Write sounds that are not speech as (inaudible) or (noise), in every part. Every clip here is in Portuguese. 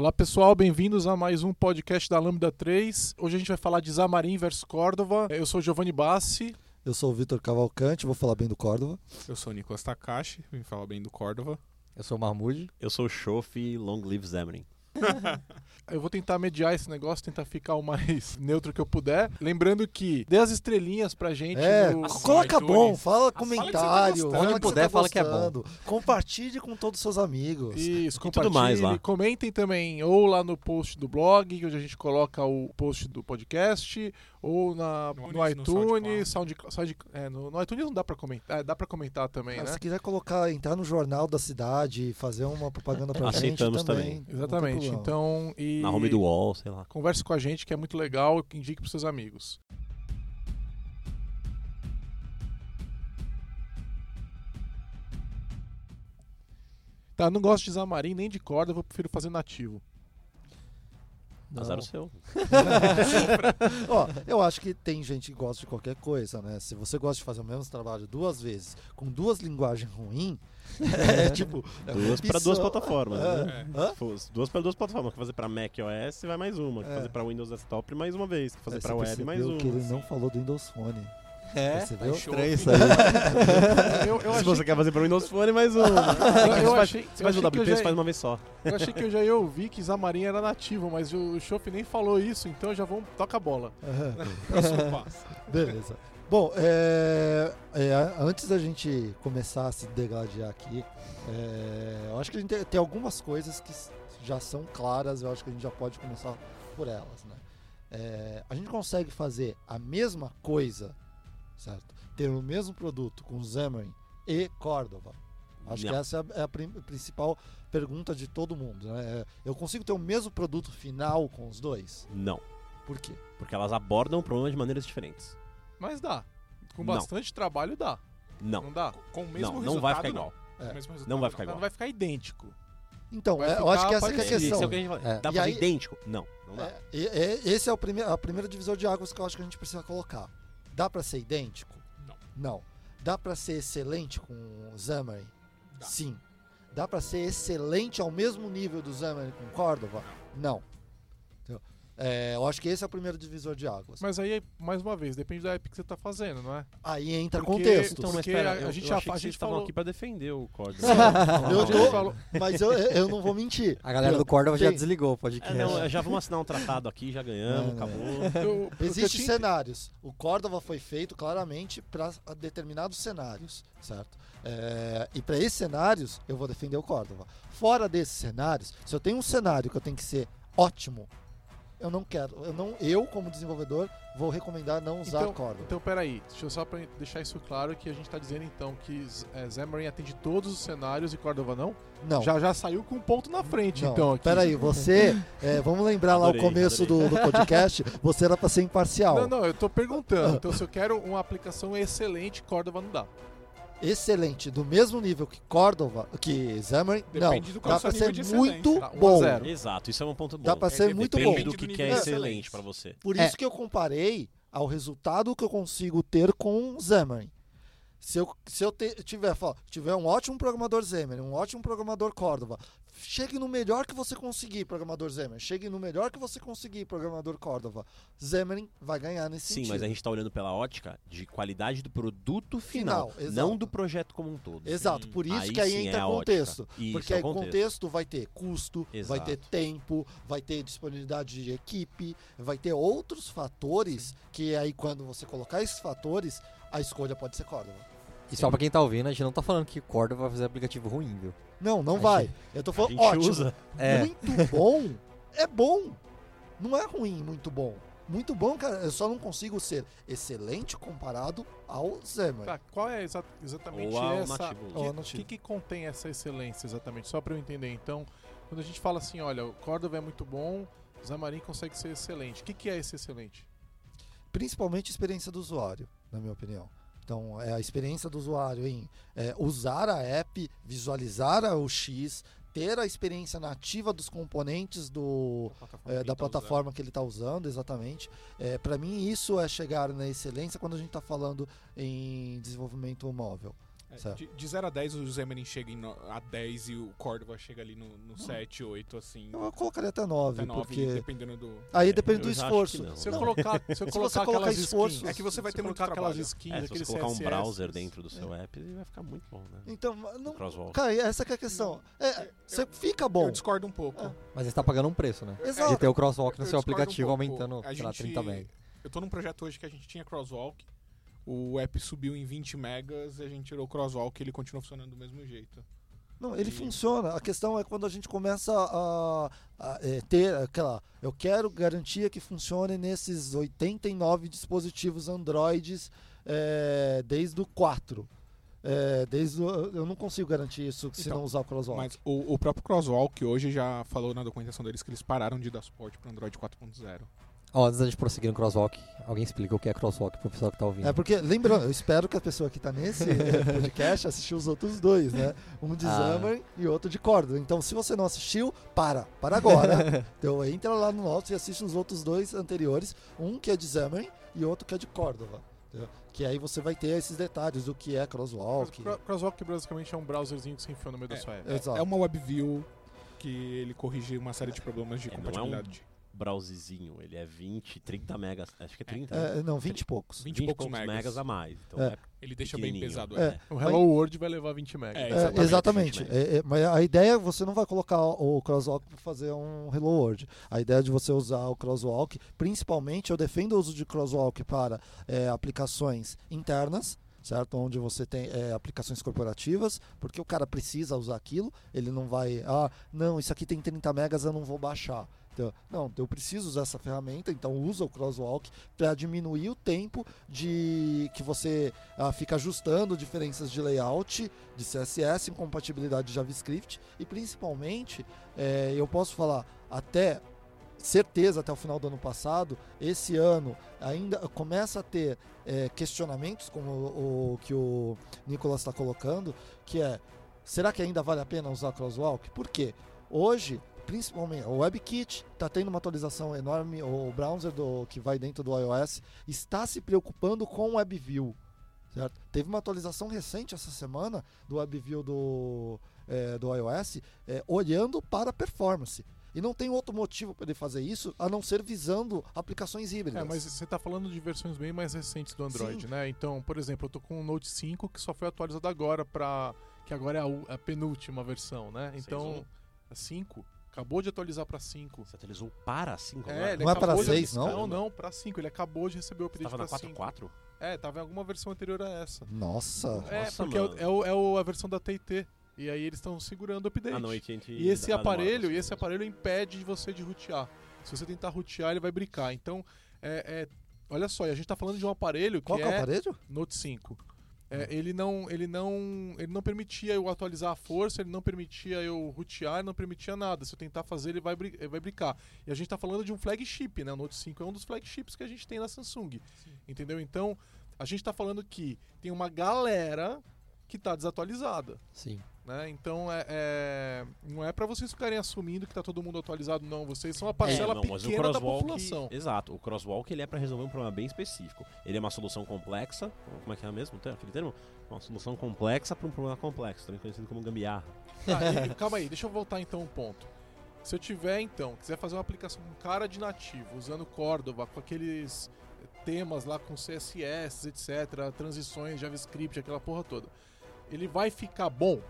Olá pessoal, bem-vindos a mais um podcast da Lambda 3. Hoje a gente vai falar de Zamarim versus Córdova. Eu sou o Giovanni Bassi. Eu sou o Vitor Cavalcante, vou falar bem do Córdova. Eu sou o Nicolas Takashi, vim falar bem do Córdova. Eu sou o Mahmoud. Eu sou o Shofi Long Live Xamarin. (laughs) Eu vou tentar mediar esse negócio, tentar ficar o mais (laughs) neutro que eu puder. Lembrando que dê as estrelinhas pra gente. É, no... coloca iTunes. bom, fala você tá comentário. fala Onde puder, tá fala que é bom. Compartilhe com todos os seus amigos. Isso, E tudo mais lá. compartilhe. Comentem também ou lá no post do blog, onde a gente coloca o post do podcast, ou na, No no, iTunes, no iTunes, Sound, Sound- é, no, no iTunes não dá pra comentar, é, dá pra comentar também, Mas né? Se quiser colocar, entrar no jornal da cidade, fazer uma propaganda pra gente Aceitamos também. também. Exatamente. Então, e Na home do wall, sei lá. converse com a gente que é muito legal, indique pros seus amigos. Tá, não gosto de Zamarim nem de corda, eu prefiro fazer nativo. Não. Azar o seu. (laughs) Ó, eu acho que tem gente que gosta de qualquer coisa, né? Se você gosta de fazer o mesmo trabalho duas vezes, com duas linguagens ruins, (laughs) é tipo. é (laughs) uma Duas para duas plataformas. É. Né? Fosse Duas para duas plataformas. Quer fazer para Mac OS, vai mais uma. Quer É. fazer para Windows Desktop, mais uma vez. Quer fazer para web, mais uma. que ele não falou do Windows Phone. É? Percebeu? Show. Estranho isso aí. Eu, eu Se você quer fazer para Windows Phone, mais eu, Você faz- achei, Você eu faz o que WP, você faz uma vez só. eu achei que eu já ia ouvir que Zamarim era nativo, mas o Choff nem falou isso, então já vamos toca a bola. Próximo passo. Beleza. Bom, é, é, antes da gente começar a se degladiar aqui, é, eu acho que a gente tem, tem algumas coisas que já são claras, eu acho que a gente já pode começar por elas. Né? É, a gente consegue fazer a mesma coisa, certo? Ter o mesmo produto com Xamarin e Cordova. Acho que Não. essa é a, é a principal pergunta de todo mundo. Né? É, Eu consigo ter o mesmo produto final com os dois? Não. Por quê? Porque elas abordam o problema de maneiras diferentes. Mas dá. Com Não. bastante trabalho dá. Não. Não dá? Com o mesmo Não, resultado, não vai ficar igual. Com É. Não vai ficar Não igual. vai ficar idêntico. Então, é, eu acho que essa que é a questão. Isso é o que a gente fala. É. Dá pra E fazer aí- idêntico? Não. Não dá. É, esse é o prime a primeira divisor de águas que eu acho que a gente precisa colocar. Dá pra ser idêntico? Não. Não. Dá pra ser excelente com o Xamarin? Dá. Sim. Dá pra ser excelente ao mesmo nível do Xamarin com Cordova? Não. Entendeu? É, eu acho que esse é o primeiro divisor de águas. Mas aí, mais uma vez, depende da app que você tá fazendo, não é? Aí entra Porque- contexto. Então, mas pera, a- a eu, gente eu já achei a estavam falou- aqui pra defender o código. (laughs) eu tô, falou- mas eu, eu não vou mentir. A galera do Córdoba já Tem- desligou o É, podcast. não, já vamos assinar um tratado aqui, já ganhamos, não. acabou. Existem tinha- cenários. O Cordova foi feito claramente para determinados cenários, certo? É, e para esses cenários, eu vou defender o Cordova. Fora desses cenários, se eu tenho um cenário que eu tenho que ser ótimo, eu não quero. Eu, não, eu como desenvolvedor, vou recomendar não usar Então, Cordova. então, peraí, deixa eu só pra deixar isso claro que a gente tá dizendo então que é, Xamarin atende todos os cenários e Cordova não? não. Já, já saiu com um ponto na frente, não. então. Aqui. Peraí, você. é, (laughs) vamos lembrar lá Adorei, o começo do, do podcast. (laughs) Você era para ser imparcial. Não, não, eu tô perguntando. Então, se eu quero uma aplicação excelente, Cordova não dá. Excelente, do mesmo nível que Cordova, que Xamarin, não. Dá é para ser muito Tá, bom. Exato, isso é um ponto bom. Dá pra É, ser muito bom. Depende do que, do que é excelente pra você. Por É. isso que eu comparei ao resultado que eu consigo ter com o Xamarin. Se eu, se eu te- tiver, tiver um ótimo programador Xamarin, um ótimo programador Cordova, chegue no melhor que você conseguir, programador Xamarin. Chegue no melhor que você conseguir, programador Cordova. Xamarin vai ganhar nesse Sim, sentido. mas a gente tá olhando pela ótica de qualidade do produto final, Final, não do projeto como um todo. Exato, Sim. por isso Aí que aí sim entra é contexto. Isso, porque é aí contexto. contexto vai ter custo, vai Exato. ter tempo, vai ter disponibilidade de equipe, vai ter outros fatores que aí quando você colocar esses fatores, a escolha pode ser Cordova. E só pra quem tá ouvindo, a gente não tá falando que Córdoba vai fazer aplicativo ruim, viu? Não, não A vai. gente- Eu tô A falando gente ótimo. usa. É. Muito bom. É bom. Não é ruim, muito bom. Muito bom, cara. Eu só não consigo ser excelente comparado ao Xamarin. Tá, qual é exa- exatamente Ou essa. que- O nativo. que, que contém essa excelência exatamente? Só pra eu entender. Então, quando a gente fala assim, olha, o Cordova é muito bom, o Xamarin consegue ser excelente. O que, que é esse excelente? principalmente a experiência do usuário, na minha opinião. Então, é a experiência do usuário em é, usar a app, visualizar a UX, ter a experiência nativa dos componentes do, plataforma é, que da tá plataforma que ele está usando, exatamente. É, Para mim, isso é chegar na excelência quando a gente está falando em desenvolvimento móvel. É, de, de 0 a 10, o Xamarin chega em no- a 10 e o Córdoba chega ali no, no 7, 8, assim. Eu colocaria até 9, Até 9, porque dependendo do. aí depende do esforço. Se eu Não. colocar, se eu (laughs) Se você colocar colocar aquelas esforço- skins, É que você vai se ter muito colocar aquelas skins, É, se você aqueles colocar um CSS, browser dentro do seu app, vai ficar muito bom, né? Então, não, Crosswalk. cara, essa que é a questão. É, você fica bom. Eu discordo um pouco. Ah. Mas você tá pagando um preço, né? Exato. De ter o crosswalk no Eu seu um aplicativo pouco. aumentando, A sei lá, gente- 30 MB. Eu tô num projeto hoje que a gente tinha crosswalk, o app subiu em 20 megas e a gente tirou o crosswalk e ele continua funcionando do mesmo jeito. Não, ele E- funciona. A questão é quando a gente começa a, a, é, ter aquela. Eu quero garantia que funcione nesses 89 dispositivos Androids é, desde o 4. É, desde o, eu não consigo garantir isso se Então, não usar o Crosswalk. Mas o, o próprio crosswalk hoje já falou na documentação deles que eles pararam de dar suporte para Android 4.0. Ó, antes da gente prosseguir no crosswalk, alguém explica o que é crosswalk pro pessoal que tá ouvindo. É porque, lembrando, eu espero que a pessoa que está nesse (laughs) podcast assistiu os outros dois, né? Um de Ah. Xamarin e outro de Córdoba. Então, se você não assistiu, para, para agora. (laughs) então, entra lá no nosso e assiste os outros dois anteriores. Um que é de Xamarin e outro que é de Córdoba. Que aí você vai ter esses detalhes do que é crosswalk. Cro- Crosswalk basicamente é um browserzinho que você enfia no meio da sua app. É, Exato. é uma WebView que ele corrige uma série de problemas de É, não é um- compatibilidade. Browserzinho, ele é 20, 30 megas, acho que é 30, É, né? não, 20 e poucos. 20 20 e poucos poucos megas. megas. a mais. Então É. é, Ele deixa bem pesado. É. O Hello World vai levar 20 MB. É, É, exatamente, exatamente. É, é, mas a ideia é que você não vai colocar o crosswalk para fazer um Hello World. A ideia é de você usar o crosswalk, principalmente eu defendo o uso de crosswalk para é, aplicações internas, certo? Onde você tem é, aplicações corporativas, porque o cara precisa usar aquilo, ele não vai, ah, não, isso aqui tem 30 megas, eu não vou baixar. Então, não, eu preciso usar essa ferramenta, então usa o crosswalk para diminuir o tempo de que você ah, fica ajustando diferenças de layout, de CSS, incompatibilidade de JavaScript e principalmente, eh, eu posso falar até certeza até o final do ano passado, esse ano ainda começa a ter eh, questionamentos como o, o que o Nicolas está colocando, que é será que ainda vale a pena usar crosswalk? Por quê? Hoje principalmente o WebKit está tendo uma atualização enorme, o browser do, que vai dentro do iOS está se preocupando com o WebView. Certo? Teve uma atualização recente essa semana do WebView do, eh, do iOS eh, olhando para a performance. E não tem outro motivo para ele fazer isso a não ser visando aplicações híbridas. É, mas você tá falando de versões bem mais recentes do Android, Sim. né? Então, por exemplo, eu tô com o Note 5 que só foi atualizado agora para que agora é a, a penúltima versão, né? Então, a 5 acabou de atualizar para 5. Você atualizou para 5 É, agora? ele Não é para de- seis, não? Não, não, para 5. Ele acabou de receber o update tava na para 5. 4.4? É, tava em alguma versão anterior a essa. Nossa. é, Nossa, porque é, o- mano. é, o- é o- a versão da TT. E aí eles estão segurando o update. Ah, não, AT&T E esse demora aparelho, e bastante esse mesmo. aparelho impede de você de rotear. Se você tentar rotear, ele vai brincar. Então, é, é- olha só, e a gente tá falando de um aparelho que Qual que é o é aparelho? Note 5. É, ele não, ele não, ele não permitia eu atualizar a força, ele não permitia eu rotear, não permitia nada. Se eu tentar fazer, ele vai, ele vai brincar. E a gente tá falando de um flagship, né? O Note 5 é um dos flagships que a gente tem na Samsung. Entendeu? Então, a gente tá falando que tem uma galera que tá desatualizada. Sim. Né? Então é, é- não é para vocês ficarem assumindo que tá todo mundo atualizado, não. Vocês são a parcela É, não, mas o pequena da população. Exato, o crosswalk ele é para resolver um problema bem específico. Ele é uma solução complexa, como é que é mesmo aquele termo? Uma solução complexa para um problema complexo, também conhecido como gambiarra. Tá, e- calma aí, deixa eu voltar então um ponto. Se eu tiver então, quiser fazer uma aplicação com cara de nativo, usando Cordova, com aqueles temas lá com CSS, etc, transições, JavaScript, aquela porra toda. Ele vai ficar bom?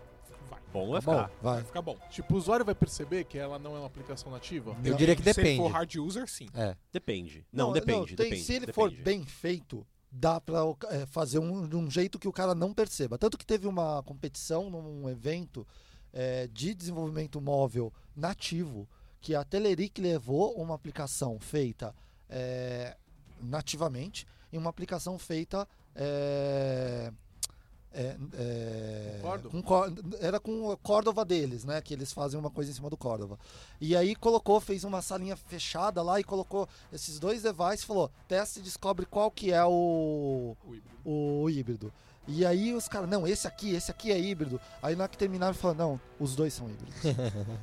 Vai. Bom vai Bom, ficar. vai. Vai ficar bom. Tipo, o usuário vai perceber que ela não é uma aplicação nativa? Eu Não, diria que Se depende. for hard user, sim. É. Depende. Não, depende, tem- depende. se ele depende. for bem feito, dá pra é, fazer um, de um jeito que o cara não perceba. Tanto que teve uma competição num evento é, de desenvolvimento móvel nativo, que a Teleric levou uma aplicação feita é, nativamente e uma aplicação feita é, é, é, era com a Cordova deles, né? Que eles fazem uma coisa em cima do Cordova. E aí colocou, fez uma salinha fechada lá e colocou esses dois devices e falou: teste e descobre qual que é o, O híbrido. o híbrido. E aí os caras, não, esse aqui, esse aqui é híbrido. Aí na hora que terminaram, falaram, não, os dois são híbridos.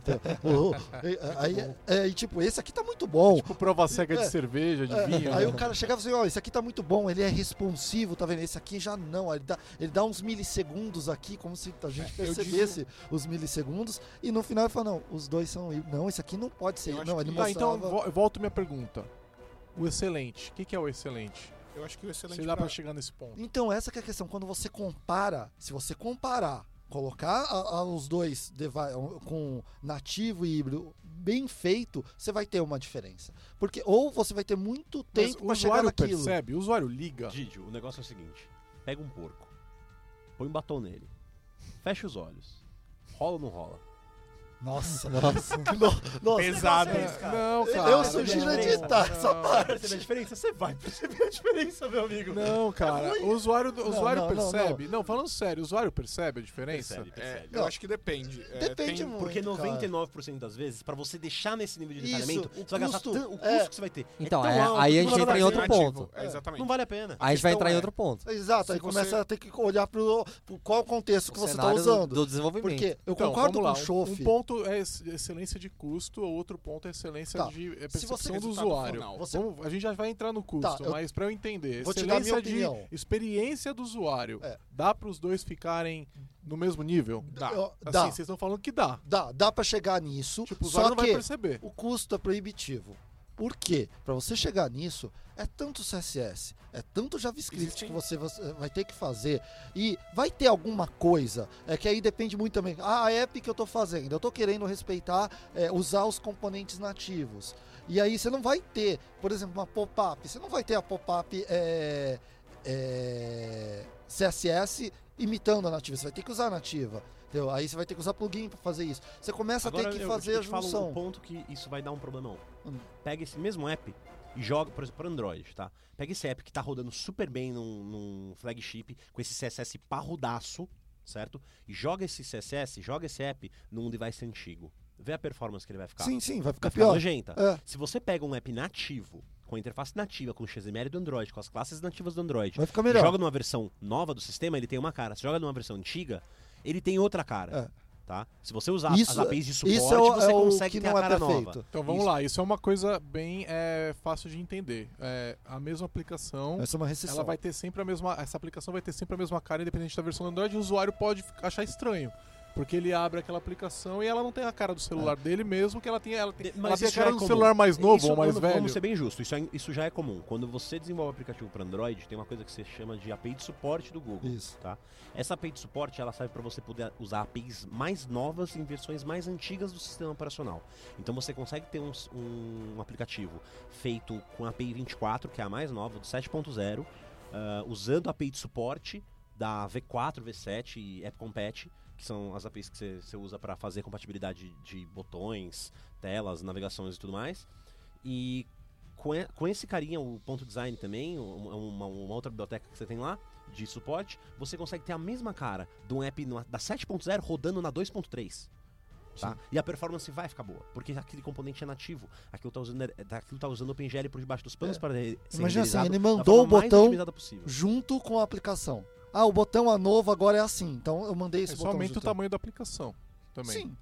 Então, o- o- e- aí, é, e tipo, esse aqui tá muito bom. Tipo prova cega de É. cerveja, de É, vinho. aí né? o cara chegava e falava, ó, esse aqui tá muito bom, ele é responsivo, tá vendo? Esse aqui já não, ele dá, ele dá uns milissegundos aqui, como se a gente eu percebesse os milissegundos, e no final ele fala, não, os dois são híbridos. Não, esse aqui não pode ser. Não, ele que- Tá, então mostrava... vo- eu volto minha pergunta. O excelente. O que, que é o excelente? Eu acho que o excelente Se dá pra pra- chegar nesse ponto. Então, essa que é a questão. Quando você compara, se você comparar, colocar a- a- os dois devi- com nativo e híbrido bem feito, você vai ter uma diferença. Porque ou você vai ter muito Mas tempo o para chegar usuário naquilo. percebe, o usuário liga. Didio, o negócio é o seguinte: pega um porco, põe um batom nele, fecha os olhos, rola ou não rola? Nossa, (laughs) nossa. (laughs) no- nossa. Pesado. Não, cara. Eu sugiro não, editar não. essa parte. A diferença? Você vai perceber a diferença, meu amigo. Não, cara. O usuário, o usuário não, não, percebe. Não, falando sério, o usuário percebe a diferença? Percebe, É, percebe. eu Não. acho que depende. É, Depende tem- muito. Porque cara. 99% das vezes, pra você deixar nesse nível de detalhamento, você vai gastar custo, tan- o custo é. que você vai ter. Então, é é, tão alto aí a gente não entra em outro ponto. É, exatamente. Não vale a pena. Aí a gente vai entrar em é- outro ponto. Exato, aí começa você- a ter que olhar pro, qual contexto que você do- usando. Do desenvolvimento. Porque eu Então, concordo com o Um, Chof. um ponto é ex- excelência de custo, outro ponto é excelência Tá. de é, percepção do usuário. final. Você- Vamos- a gente já vai entrar no custo, Tá, mas pra eu entender, excelência de experiência do usuário, É. dá para os dois ficarem no mesmo nível? Dá. Assim, dá, vocês estão falando que dá. dá, dá para chegar nisso. Tipo, o usuário só não vai perceber. o custo é proibitivo. Por quê? Para você chegar nisso, é tanto CSS, é tanto JavaScript Existem- que você você vai ter que fazer. E vai ter alguma coisa, é que aí depende muito também. Ah, a app que eu tô fazendo, eu tô querendo respeitar, é, usar os componentes nativos. E aí você não vai ter, por exemplo, uma pop-up. Você não vai ter a pop-up é, é, CSS imitando a nativa. Você vai ter que usar a nativa. Entendeu? Aí você vai ter que usar plugin para fazer isso. Você começa Agora a ter que eu, fazer eu a te falo junção. um ponto que isso vai dar um problemão. Hum. Pega esse mesmo app e joga, por exemplo, para Android, tá? Pega esse app que tá rodando super bem num, num flagship, com esse CSS parrudaço, certo? E joga esse CSS, joga esse app num device antigo. Vê a performance que ele vai ficar. Sim, sim, vai ficar Vai ficar pior. nojenta. É, Se você pega um app nativo, com a interface nativa, com o XML do Android, com as classes nativas do Android, vai ficar melhor. joga numa versão nova do sistema, ele tem uma cara. Se joga numa versão antiga, ele tem outra cara. É. Tá? Se você usar Isso- as APIs de suporte, Isso é o, você é consegue ter não a é cara perfeito. nova. Então vamos Isso. lá, isso é uma coisa bem é, fácil de entender. É, a mesma aplicação, Essa é uma recessão. ela vai ter sempre a mesma. Essa aplicação vai ter sempre a mesma cara, independente da versão do Android, e o usuário pode achar estranho. Porque ele abre aquela aplicação e ela não tem a cara do celular dele mesmo, que ela tem, ela tem, De- ela mas tem a cara é do comum. celular mais novo Isso, ou mais vamos, velho. Vamos ser bem justos, isso, é- isso já é comum. Quando você desenvolve aplicativo para Android, tem uma coisa que se chama de API de suporte do Google. Isso. Tá? Essa API de suporte ela serve para você poder usar APIs mais novas em versões mais antigas do sistema operacional. Então você consegue ter um, um aplicativo feito com a API 24, que é a mais nova, do 7.0, ah, usando a API de suporte da V4, V7 e AppCompatch, que são as APIs que você- usa para fazer compatibilidade de botões, telas, navegações e tudo mais. E com, e- com esse carinha, o ponto design também, um- uma, uma outra biblioteca que você tem lá, de suporte, você consegue ter a mesma cara de um app da 7.0 rodando na 2.3. Tá? E a performance vai ficar boa, porque aquele componente é nativo. Aquilo tá usando, aquilo tá usando OpenGL por debaixo dos panos É. para ser Imagina assim, ele mandou o botão junto com a aplicação. Ah, o botão é novo agora é assim. Então eu mandei esse É, só botão aumenta o tamanho da aplicação também. Sim.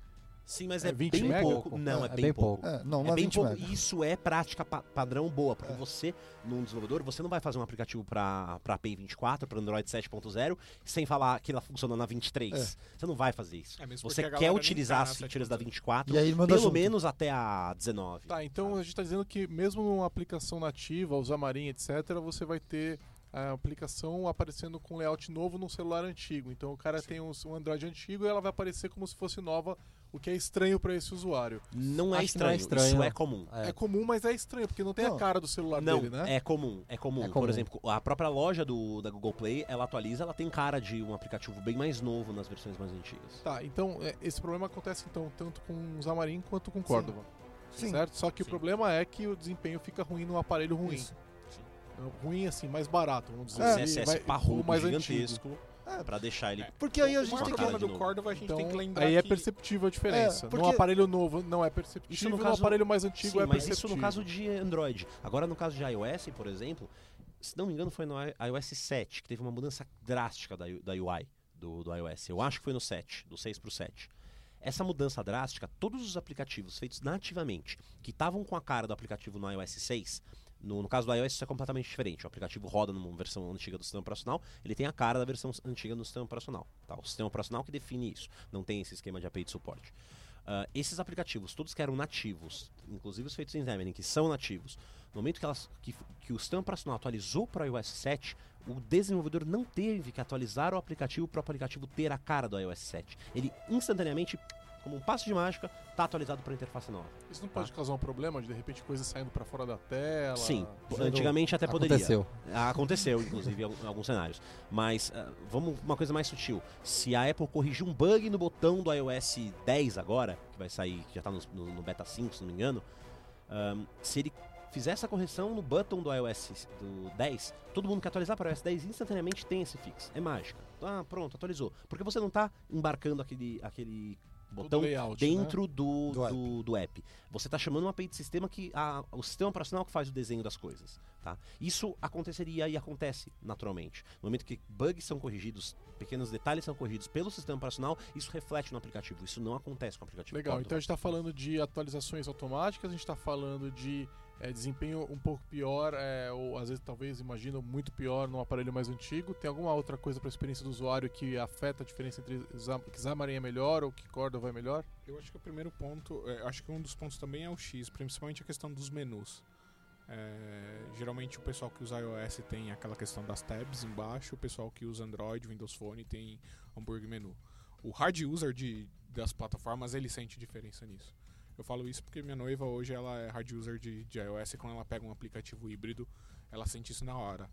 Sim, mas É é, 20 bem mega? pouco. Não, é, É, bem, bem pouco. É, não, não É é bem 20 pouco. mega. Isso é prática pa- padrão boa, porque É. você, num desenvolvedor, você não vai fazer um aplicativo para API 24, para Android 7.0, sem falar que ela funciona na 23. É. Você não vai fazer isso. É mesmo Você a quer utilizar tá as features da 7.0. 24, E aí ele manda pelo junto. menos até a 19. Tá, então a gente está dizendo que mesmo numa aplicação nativa, usar Marinha, etc., você vai ter a aplicação aparecendo com layout novo num celular antigo. Então o cara tem um, um Android antigo e ela vai aparecer como se fosse nova, o que é estranho para esse usuário. Não é, que não é estranho, estranho, isso é comum. É. É. comum, mas é estranho, porque não tem Não. a cara do celular Não, dele, né? é comum, é comum. É Por comum. exemplo, a própria loja do, da Google Play, ela atualiza, ela tem cara de um aplicativo bem mais novo nas versões mais antigas. Tá, então é, esse problema acontece então tanto com o Xamarin quanto com o Córdoba. Sim. Certo? Só que Sim. o problema é que o desempenho fica ruim no aparelho ruim. Isso. Ruim assim, mais barato, vamos dizer. Um assim, CSS vai- parrudo, mais gigantesco, É. pra deixar ele... É. Porque aí a O gente tem que. de do. Cordova, a gente Então, tem que lembrar aí é perceptível a diferença. É, No porque- aparelho novo não é Isso perceptível, no no, caso- aparelho mais antigo Sim, é mas perceptível. isso no caso de Android. Agora, no caso de iOS, por exemplo, se não me engano, foi no iOS 7, que teve uma mudança drástica da, da UI do, do iOS. Eu acho que foi no 7, do 6 pro 7. Essa mudança drástica, todos os aplicativos feitos nativamente, que estavam com a cara do aplicativo no iOS 6, no, no caso do iOS isso é completamente diferente. O aplicativo roda numa versão antiga do sistema operacional, ele tem a cara da versão antiga do sistema operacional. Tá? O sistema operacional que define isso, não tem esse esquema de API de suporte. Ah, esses aplicativos, todos que eram nativos, inclusive os feitos em Xamarin, que são nativos, no momento que, elas, que, que o sistema operacional atualizou para o iOS 7, o desenvolvedor não teve que atualizar o aplicativo para o aplicativo ter a cara do iOS 7. Ele instantaneamente, como um passo de mágica, está atualizado para a interface nova. Isso não pode causar um problema de de repente coisas saindo pra fora da tela? Sim, antigamente até poderia. Aconteceu. Aconteceu, inclusive, (laughs) em alguns cenários. Mas ah, vamos uma coisa mais sutil. Se a Apple corrigir um bug no botão do iOS 10 agora, que vai sair, que já está no, no- no beta 5, se não me engano, ahm, se ele fizer essa correção no button do iOS do 10, todo mundo que atualizar para o iOS 10 instantaneamente tem esse fix. É mágica. Ah, pronto, atualizou. Porque você não está embarcando aquele, aquele botão layout, dentro do, Do do, do, app. Você está chamando uma API de sistema que a, o sistema operacional que faz o desenho das coisas. Tá? Isso aconteceria e acontece naturalmente. No momento que bugs são corrigidos, pequenos detalhes são corrigidos pelo sistema operacional, isso reflete no aplicativo. Isso não acontece com o aplicativo. Legal, então a gente está falando de atualizações automáticas, a gente está falando de é, desempenho um pouco pior, é, ou às vezes talvez imagino muito pior num aparelho mais antigo. Tem alguma outra coisa para a experiência do usuário que afeta a diferença entre Xa- que Xamarin é melhor ou que Cordova é melhor? Eu acho que o primeiro ponto, é, acho que um dos pontos também é o X, principalmente a questão dos menus. É, geralmente o pessoal que usa iOS tem aquela questão das tabs embaixo, o pessoal que usa Android, Windows Phone tem hambúrguer menu. O hard user de, das plataformas ele sente diferença nisso. Eu falo isso porque minha noiva hoje ela é hard user de, de iOS e quando ela pega um aplicativo híbrido, ela sente isso na hora.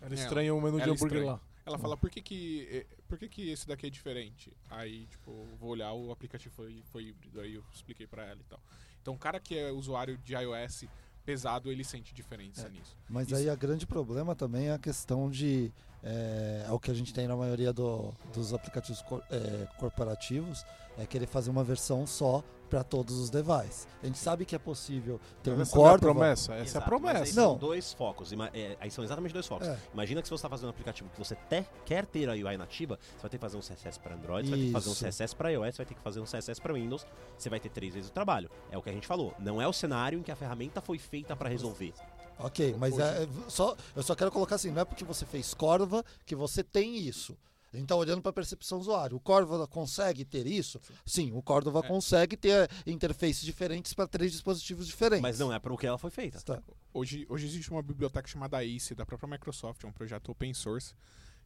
Ela É, estranha o menu de hambúrguer estranha. lá. Ela fala, por que que, eh, por que que esse daqui é diferente? Aí, tipo, vou olhar, o aplicativo foi, foi híbrido, aí eu expliquei pra ela e tal. Então, o cara que é usuário de iOS pesado, ele sente diferença É. nisso. Mas Isso. aí a grande problema também é a questão de. É, é o que a gente tem na maioria do- dos aplicativos cor- é, corporativos, é querer fazer uma versão só para todos os devices. A gente sabe que é possível ter um Essa não é a promessa, essa é a Exato, mas aí promessa. Não. São dois focos. ima- é, aí são exatamente dois focos. É. Imagina que se você está fazendo um aplicativo que você te- quer ter a UI nativa, você vai ter que fazer um CSS para Android, você vai ter que fazer um. CSS para iOS, você vai ter que fazer um CSS para Windows, você vai ter três vezes o trabalho. É o que a gente falou. Não é o cenário em que a ferramenta foi feita para resolver. Ok, mas Hoje- é, só, eu só quero colocar assim, não é porque você fez Cordova que você tem isso. A gente tá olhando para a percepção do usuário. O Cordova consegue ter isso? Sim, o Cordova É. consegue ter interfaces diferentes para três dispositivos diferentes. Mas não é para o que ela foi feita. Tá. Hoje, hoje existe uma biblioteca chamada ACE, da própria Microsoft, é um projeto open source,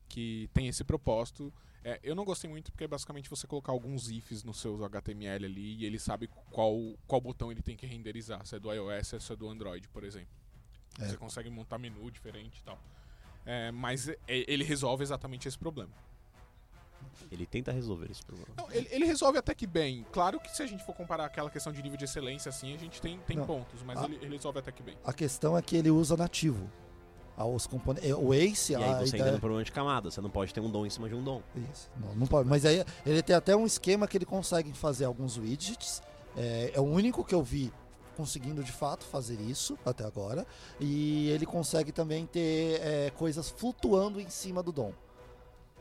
que tem esse propósito. É, eu não gostei muito porque é basicamente você colocar alguns ifs no seu HTML ali e ele sabe qual, qual botão ele tem que renderizar, se é do iOS ou se é do Android, por exemplo. É. Você consegue montar menu diferente e tal. É, mas é, ele resolve exatamente esse problema. Ele tenta resolver esse problema. Não, ele, ele resolve até que bem. Claro que se a gente for comparar aquela questão de nível de excelência, assim, a gente tem, tem Não. pontos, mas Ah. ele, ele resolve até que bem. A questão é que ele usa nativo. Ah, Os componentes, o Ace, E a aí você entra ideia, no problema de camada. Você não pode ter um dom em cima de um dom. Isso, não, não pode. Mas aí ele tem até um esquema que ele consegue fazer alguns widgets. É, é o único que eu vi conseguindo de fato fazer isso até agora. E ele consegue também ter é, coisas flutuando em cima do DOM.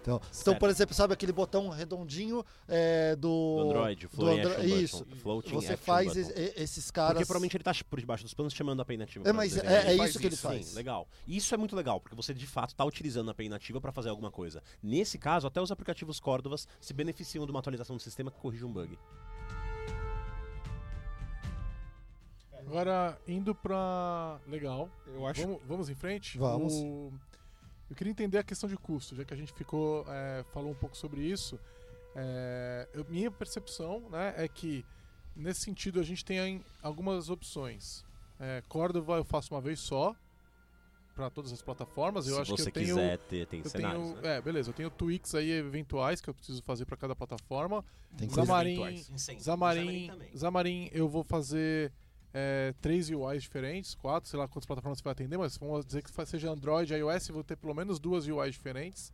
Então, então, por exemplo, sabe aquele botão redondinho é, do, Do Android, do Andro- Isso. button, floating Você faz button. e- esses caras. Porque provavelmente ele tá por debaixo dos panos chamando a API nativa. É, mas é, é isso que ele isso, faz. Sim, legal. E Isso é muito legal, porque você de fato está utilizando a API nativa para fazer alguma coisa. Nesse caso, até os aplicativos Cordovas se beneficiam de uma atualização do sistema que corrige um bug. Agora, indo pra. Legal. Eu acho Vamos, vamos em frente? Vamos. O- Eu queria entender a questão de custo, já que a gente ficou é, falou um pouco sobre isso. É, eu- minha percepção né, é que, nesse sentido, a gente tem algumas opções. É, Cordova eu faço uma vez só, para todas as plataformas. Eu se acho você que eu tenho. quiser ter, tem Eu cenários. tenho, né? é, beleza, eu tenho tweaks aí eventuais que eu preciso fazer para cada plataforma. Tem Xamarin, eventuais. Xamarin, Xamarin eu vou fazer é, três UIs diferentes, quatro, sei lá quantas plataformas você vai atender, mas vamos dizer que seja Android, iOS, vou ter pelo menos duas UIs diferentes.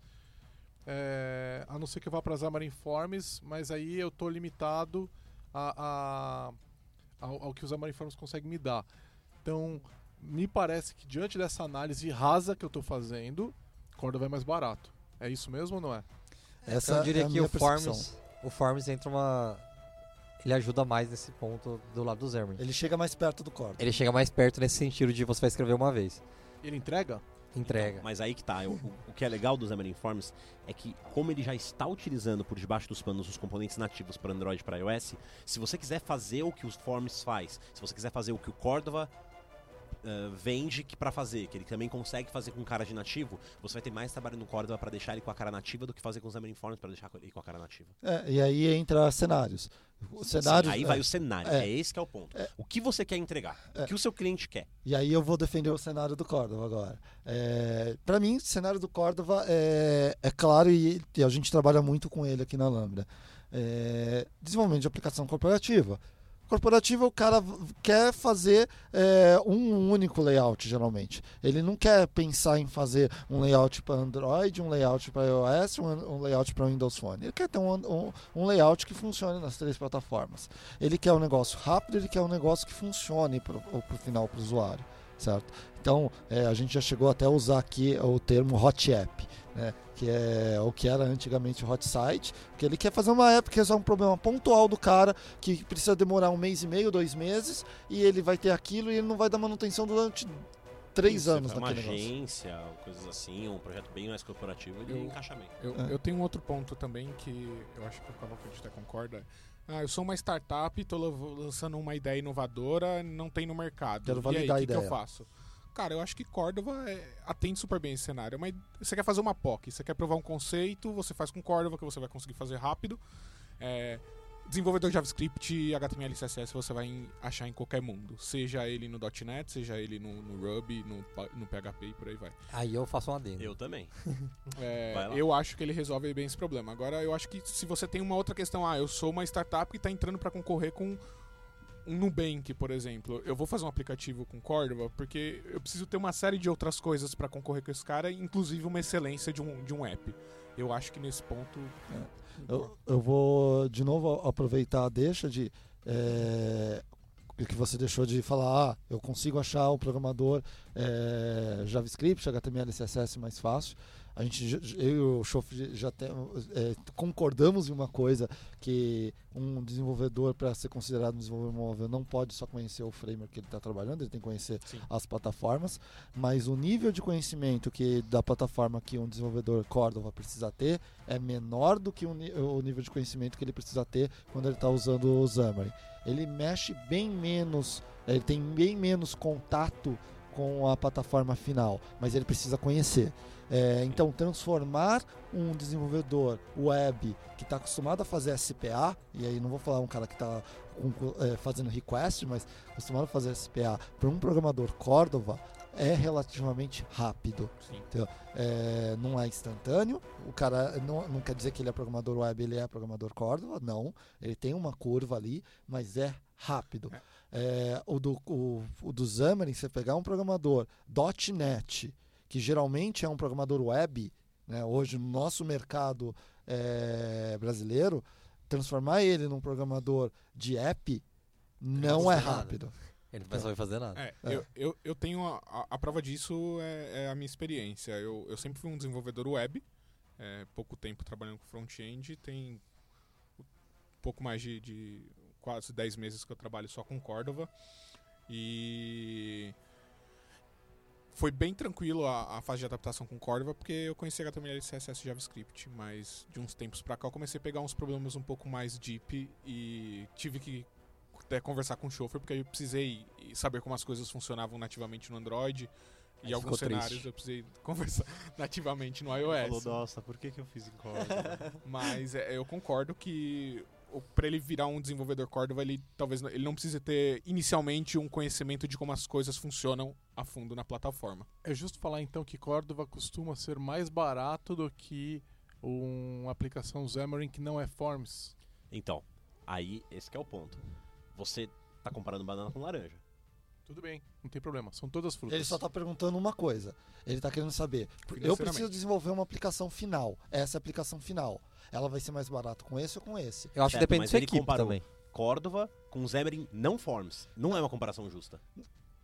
É, a não ser que eu vá para Xamarin Forms, mas aí eu tô limitado a, a- ao, ao que o Xamarin Forms consegue me dar. Então, me parece que diante dessa análise rasa que eu tô fazendo, Cordova é mais barato. É isso mesmo ou não é? Essa Então, eu diria é que o percepção. Forms, o Forms entra uma. Ele ajuda mais nesse ponto do lado do Xamarin. Ele chega mais perto do Cordova. Ele chega mais perto nesse sentido de você vai escrever uma vez. Ele entrega? Entrega. Então, mas aí que tá. o, o que é legal do Xamarin Forms é que, como ele já está utilizando por debaixo dos panos os componentes nativos para Android e para iOS, se você quiser fazer o que os Forms faz, se você quiser fazer o que o Cordova ah, vende que para fazer, que ele também consegue fazer com cara de nativo, você vai ter mais trabalho no Cordova para deixar ele com a cara nativa do que fazer com o Xamarin Forms para deixar ele com a cara nativa. É, e aí entra cenários. O cenário, Sim, aí é, vai o cenário, é. é, esse que é o ponto. O que você quer entregar? É. O que o seu cliente quer? E aí eu vou defender o cenário do Cordova agora. É, para mim, o cenário do Cordova é, é claro e, e a gente trabalha muito com ele aqui na Lambda. É, desenvolvimento de aplicação corporativa. Corporativa, o cara quer fazer é, um único layout, geralmente. Ele não quer pensar em fazer um layout para Android, um layout para iOS, um, um layout para Windows Phone. Ele quer ter um, um, um layout que funcione nas três plataformas. Ele quer um negócio rápido, ele quer um negócio que funcione para o final para o usuário, certo? Então, é, a gente já chegou até a usar aqui o termo hot app, né? que é o que era antigamente o hot site, que ele quer fazer uma app que resolve um problema pontual do cara, que precisa demorar um mês e meio, dois meses, e ele vai ter aquilo e ele não vai dar manutenção durante três Isso, anos é uma naquele negócio. agência, coisas assim, um projeto bem mais corporativo, ele Eu- encaixa bem. Eu, É. eu tenho um outro ponto também que eu acho que o Cavalcante até concorda. Ah, eu sou uma startup, tô lan- lançando uma ideia inovadora, não tem no mercado. Quero e aí, validar o a que, que eu ideia. faço? Cara, eu acho que Cordova é, atende super bem esse cenário. Mas você quer fazer uma POC, você quer provar um conceito, você faz com Cordova, que você vai conseguir fazer rápido. É, desenvolvedor JavaScript, HTML e CSS você vai em- achar em qualquer mundo. Seja ele no .NET, seja ele no, no Ruby, no, no PHP e por aí vai. Aí eu faço um adendo. Eu também. (laughs) É, eu acho que ele resolve bem esse problema. Agora, eu acho que se você tem uma outra questão, ah, eu sou uma startup que está entrando para concorrer com um Nubank, por exemplo. Eu vou fazer um aplicativo com Cordova porque eu preciso ter uma série de outras coisas para concorrer com esse cara, inclusive uma excelência de um, de um app. Eu acho que nesse ponto. Eu, eu vou de novo aproveitar a deixa de é, que você deixou de falar, ah, eu consigo achar o programador é, JavaScript, HTML, CSS mais fácil. A gente, eu e o Schoff já temos, é, concordamos em uma coisa que um desenvolvedor para ser considerado um desenvolvedor móvel não pode só conhecer o framework que ele está trabalhando, ele tem que conhecer Sim. as plataformas, mas o nível de conhecimento que da plataforma que um desenvolvedor Cordova precisa ter é menor do que ni- o nível de conhecimento que ele precisa ter quando ele está usando o Xamarin. Ele mexe bem menos, ele tem bem menos contato com a plataforma final, mas ele precisa conhecer. É, então, transformar um desenvolvedor web que está acostumado a fazer SPA, e aí não vou falar um cara que está fazendo request, mas acostumado a fazer SPA, para um programador Cordova, é relativamente rápido. Sim. É, não é instantâneo. O cara não, não quer dizer que ele é programador web, ele é programador Cordova, não. Ele tem uma curva ali, mas é rápido. É, o, do, o, o do Xamarin, você pegar um programador .NET, que geralmente é um programador web, né, hoje no nosso mercado é, brasileiro, transformar ele num programador de app não é nada. rápido. Ele não vai saber fazer nada. É, É. Eu, eu, eu tenho a, a- a prova disso é, é a minha experiência. Eu, eu sempre fui um desenvolvedor web, é, pouco tempo trabalhando com front-end, tem um pouco mais de, de quase 10 meses que eu trabalho só com Cordova. E foi bem tranquilo a, a fase de adaptação com Cordova, porque eu conhecia HTML, CSS e JavaScript, mas de uns tempos pra cá eu comecei a pegar uns problemas um pouco mais deep e tive que até conversar com o Chauffeur, porque eu precisei saber como as coisas funcionavam nativamente no Android. E Aí alguns ficou triste. cenários eu precisei conversar (laughs) nativamente no Falou, iOS. nossa, por que, que eu fiz em Cordova? (laughs) Mas é, eu concordo que para ele virar um desenvolvedor Cordova, ele talvez não- ele não precise ter inicialmente um conhecimento de como as coisas funcionam a fundo na plataforma. É justo falar então que Cordova costuma ser mais barato do que uma aplicação Xamarin que não é Forms. então, aí esse que é o ponto. Você tá comparando banana com laranja. Tudo bem, não tem problema. São todas frutas. Ele só está perguntando uma coisa. Ele está querendo saber. Eu preciso desenvolver uma aplicação final. Essa é a aplicação final. Ela vai ser mais barata com esse ou com esse? Eu acho Certo, que depende da sua equipe também. Cordova com Xamarin não Forms. Não é uma comparação justa.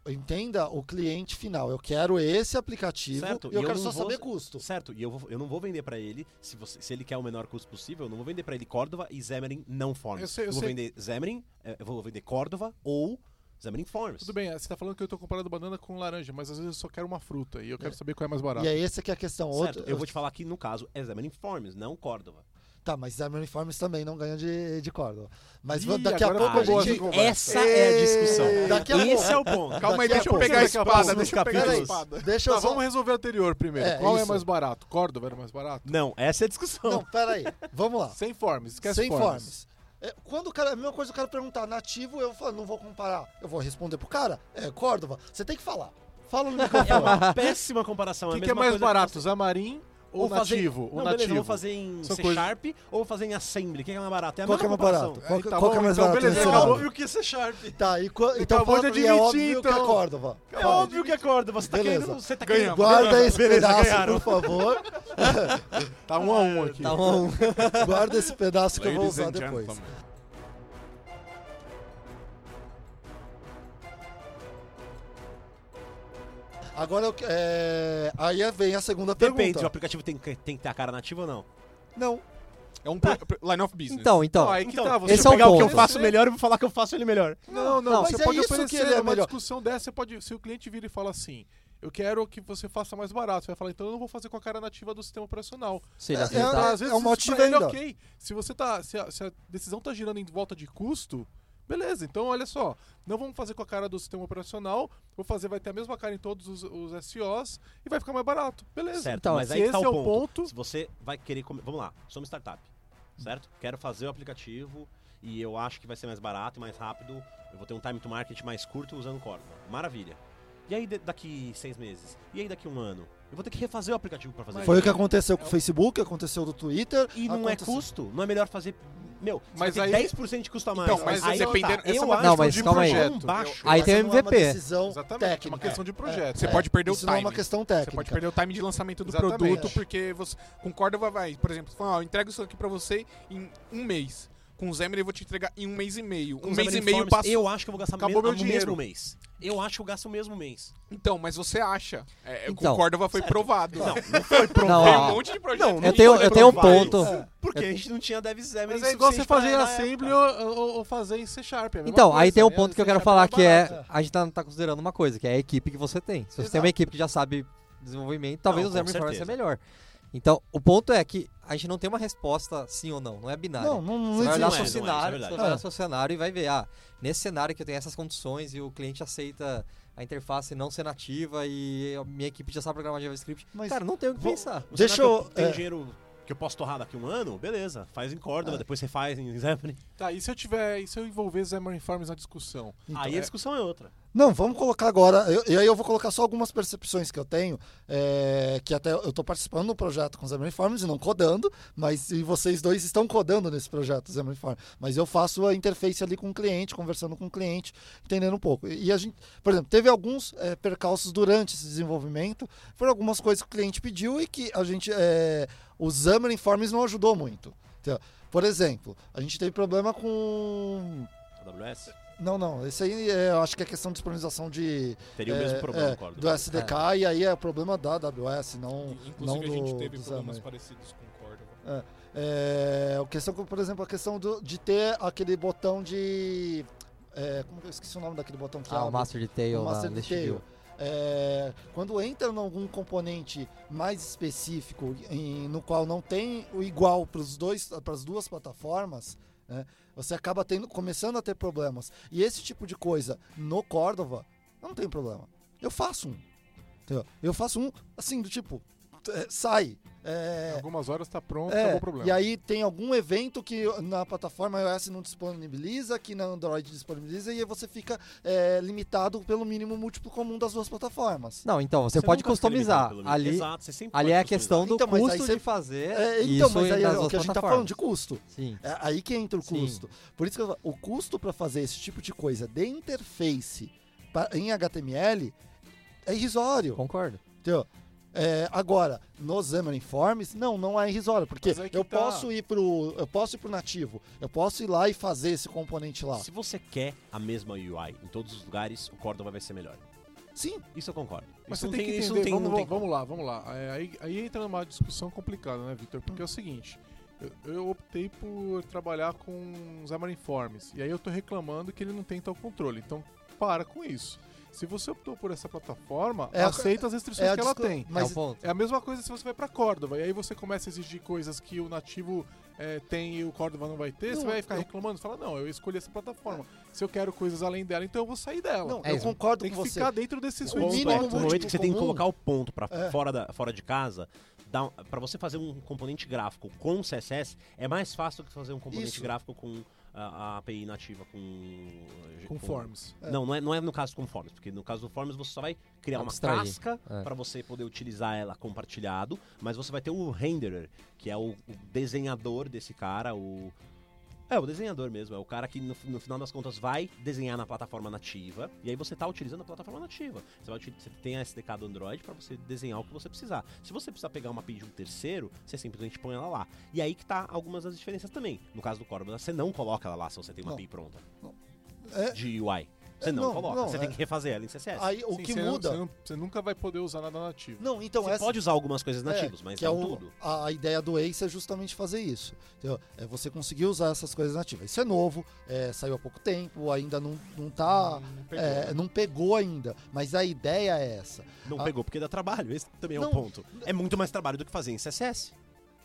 entenda o cliente final. Eu quero esse aplicativo Certo, e eu e eu quero só vou- saber custo. Certo, e eu, vou- eu não vou vender pra ele, se, você- se ele quer o menor custo possível, eu não vou vender pra ele Cordova e Xamarin não Forms. Eu sei, eu vou sei. vender Xamarin, eh, eu vou vender Cordova ou Xamarin Forms. Tudo bem, você tá falando que eu tô comparando banana com laranja, mas às vezes eu só quero uma fruta e eu quero saber qual é mais barato. E é essa que é a questão. Certo, Outro, eu vou te falar que no caso é Xamarin Forms, não Cordova. Tá, mas Xamarin Forms também não ganha de, de Córdoba. Mas Ih, daqui a pouco boa gente... essa conversa. Essa é a discussão. Daqui a Esse pouco. é o ponto. Calma aí, deixa eu pegar a espada, deixa eu pegar a espada. deixa eu Tá, só... vamos resolver o anterior primeiro. É, qual é isso. mais barato? Córdoba era mais barato? Não, essa é a discussão. Não, peraí. Vamos lá. Sem forms, esquece Sem forms. É, quando o cara, a mesma coisa o cara perguntar nativo, eu falo, não vou comparar. Eu vou responder pro cara, é Córdoba, você tem que falar. Fala no É microfone. uma (laughs) péssima comparação. O é que, que é mais que barato, ou, fazer- nativo? Não, o beleza, nativo. eu vou fazer em São C coisas- Sharp ou vou fazer em Assembly. O que é mais barato? É a Qual que é mais barato? Qual, tá qual que é bom, mais então barato beleza, é óbvio que C Sharp. Tá, e qu- então Acabou fala de pra mim, é admitir, óbvio que é então. Córdoba. É óbvio que é Córdoba. Você tá Beleza. querendo. Você tá querendo. Guarda esse Beleza, pedaço, ganharam. por favor. Tá um a um aqui. Tá bom. Guarda esse pedaço que eu vou usar depois. Agora, é... aí vem a segunda pergunta. Depende, o aplicativo tem, que- tem que ter a cara nativa ou não? Não, É um pro- pro- line of business. Então, então. Não, aí que Então, tá, você esse é o pegar o que eu ponto. faço melhor e vou falar que eu faço ele melhor. Não, não, Não, você mas é pode isso que oferecer ele é uma melhor. discussão dessa, você pode, se o cliente vir e fala assim, eu quero que você faça mais barato, você vai falar, então eu não vou fazer com a cara nativa do sistema operacional. Se ele É, aceitar. Às vezes é um isso motivo pra ele é ainda. ok. Se você tá, se a, se a decisão tá girando em volta de custo, beleza. Então olha só, não vamos fazer com a cara do sistema operacional, vou fazer vai ter a mesma cara em todos os, os SOs e vai ficar mais barato. Beleza. Certo, Então, mas aí esse tá é o ponto. ponto, Se você vai querer. come- Vamos lá, sou uma startup, certo? Quero fazer o aplicativo e eu acho que vai ser mais barato e mais rápido. Eu vou ter um time to market mais curto usando Cordova. Maravilha. E aí daqui seis meses? E aí daqui um ano? Eu vou ter que refazer o aplicativo para fazer Mas- foi o isso. que aconteceu com o Facebook, aconteceu do Twitter. E não é aconteceu- custo? Não é melhor fazer. Meu, Mas aí. aí- 10% de custo a mais. Então, mas aí dependendo- tá. essa é eu uma acho Não, questão mas de calma aí. projeto. tão baixo. Aí tem o não é uma MVP. decisão Exatamente, é uma técnica. questão de projeto. Você É, pode perder o Isso não é time. uma questão Você técnica. pode perder o time de lançamento do Exatamente. produto, porque você, com Cordova vai, por exemplo, você fala, ó, eu entrego isso aqui pra você em um mês. Com o Xamarin eu vou te entregar em um mês e meio. Com Um mês e meio Forms, passa. Eu acho que eu vou gastar Acabou me- meu no dinheiro. mesmo mês. Eu acho que eu gasto o mesmo mês. Então, mas você acha. É, Então. com Cordova foi provado. Não, não foi provado. Não, Tem um monte de projeto. Não, eu não tenho, foi eu tenho um ponto. É. Porque a gente não tinha dev Xamarin Mas é igual você fazer em Assembly ou, ou- ou fazer em C Sharp. é Então, aí coisa, tem um né? ponto que eu quero falar que é. A gente tá, tá considerando uma coisa, que é a equipe que você tem. Se você tem uma equipe que já sabe desenvolvimento, talvez o Xamarin Forms seja melhor. Então, o ponto é que a gente não tem uma resposta sim ou não, não é binário. Não, não, não Você vai olhar seu é, é cenário, verdade. você vai olhar É. seu cenário e vai ver, ah, nesse cenário que eu tenho essas condições e o cliente aceita a interface não ser nativa e a minha equipe já sabe programar JavaScript. Mas Cara, não tem o que vou- pensar. No Deixa eu- que Tem é. dinheiro que eu posso torrar daqui a um ano? Beleza, faz em Cordova, É. depois você faz em Xamarin. Tá, e se eu tiver. E se eu envolver Xamarin Farms na discussão? Então, Aí é- a discussão é outra. Não, vamos colocar agora. eu- e aí eu vou colocar só algumas percepções que eu tenho, é, que até eu estou participando do projeto com os Xamarin Farms e não codando, mas e vocês dois estão codando nesse projeto Xamarin Farms. Mas eu faço a interface ali com o cliente, conversando com o cliente, entendendo um pouco. E a gente, por exemplo, teve alguns é, percalços durante esse desenvolvimento, foram algumas coisas que o cliente pediu e que a gente, é, o Xamarin Farms não ajudou muito. Entendeu? Por exemplo, a gente teve problema com AWS não, não. Esse aí é, eu acho que é questão de disponibilização de. teria o é, mesmo problema é, do SDK, e aí é problema da AWS, não. Inclusive, não a gente do- teve do problemas parecidos com Cordova. É, a questão, por exemplo, a questão do- de ter aquele botão de. é, como que eu esqueci o nome daquele botão que Ah, o abre? Master Detail O Master Detail. É, quando entra em algum componente mais específico em- no qual não tem o igual para as duas plataformas, né, você acaba tendo, começando a ter problemas. E esse tipo de coisa no Cordova não tem problema. Eu faço um. entendeu? Eu faço um assim do tipo sai. É, Em algumas horas tá pronto, é, acabou o problema. e aí tem algum evento que na plataforma iOS não disponibiliza, que na Android disponibiliza, e aí você fica é, limitado pelo mínimo múltiplo comum das duas plataformas. Não, então, você, pode nunca fica customizar. Ali, Exato, você sempre ali pode é a questão do Então, custo você- de fazer É, então, isso mas aí é o que a gente tá plataformas. falando de custo. Sim. É aí que entra o Sim. custo. Por isso que eu, falo, o custo para fazer esse tipo de coisa de interface pa- em HTML é irrisório. Concordo. Entendeu? É, agora, no Xamarin Forms, não, não é irrisório, porque que eu tá. posso ir pro. Eu posso ir pro nativo, eu posso ir lá e fazer esse componente lá. Se você quer a mesma UI em todos os lugares, o Cordova vai ser melhor. Sim, Isso eu concordo. Mas isso você não tem que isso entender, tem, vamos, tem vamos como. lá, vamos lá. É, Aí, aí entra numa discussão complicada, né, Victor? Porque é o seguinte, eu, eu optei por trabalhar com Xamarin Forms, e aí eu tô reclamando que ele não tem tal controle, então para com isso. Se você optou por essa plataforma, É a- aceita as restrições é a que ela tem. é Mas o ponto. É a mesma coisa se você vai pra Córdoba, e aí você começa a exigir coisas que o nativo é, tem e o Córdoba não vai ter, Não, você vai ficar eu- reclamando, você fala, não, eu escolhi essa plataforma. Se eu quero coisas além dela, então eu vou sair dela. não, É eu isso. concordo tem com que você. ficar dentro desse O sweet é, spot. no momento que você tem que comum- colocar o ponto pra É. fora, da, fora de casa, para você fazer um componente gráfico com CSS, é mais fácil do que fazer um componente Isso. gráfico com a, a API nativa com... Com Forms. É. Não, não é, não é no caso com Forms, porque no caso do Forms você só vai criar uma Abstrair. casca É. para você poder utilizar ela compartilhado, mas você vai ter o renderer, que é o, o desenhador desse cara, o... É, o desenhador mesmo, é o cara que no, no final das contas vai desenhar na plataforma nativa, e aí você tá utilizando a plataforma nativa. Você, vai, você tem a SDK do Android para você desenhar o que você precisar. Se você precisar pegar uma API de um terceiro, você simplesmente põe ela lá. E aí que tá algumas das diferenças também. No caso do Córdoba, você não coloca ela lá se você tem uma Não. API pronta. É, De UI. Você É, não, não, coloca, não, você é- tem que refazer ela em CSS. aí o Sim, que você não- muda. você, não- você nunca vai poder usar nada nativo. Não, então você essa pode usar algumas coisas nativas, é, mas que é não o, tudo. a, a ideia do Ace é justamente fazer isso. entendeu? É você conseguir usar essas coisas nativas. Isso é novo, é, saiu há pouco tempo, ainda não, não tá. Não pegou, é, né? não pegou ainda, mas a ideia é essa. Não Ah. pegou porque dá trabalho, esse também é Não. o ponto. É muito mais trabalho do que fazer em CSS.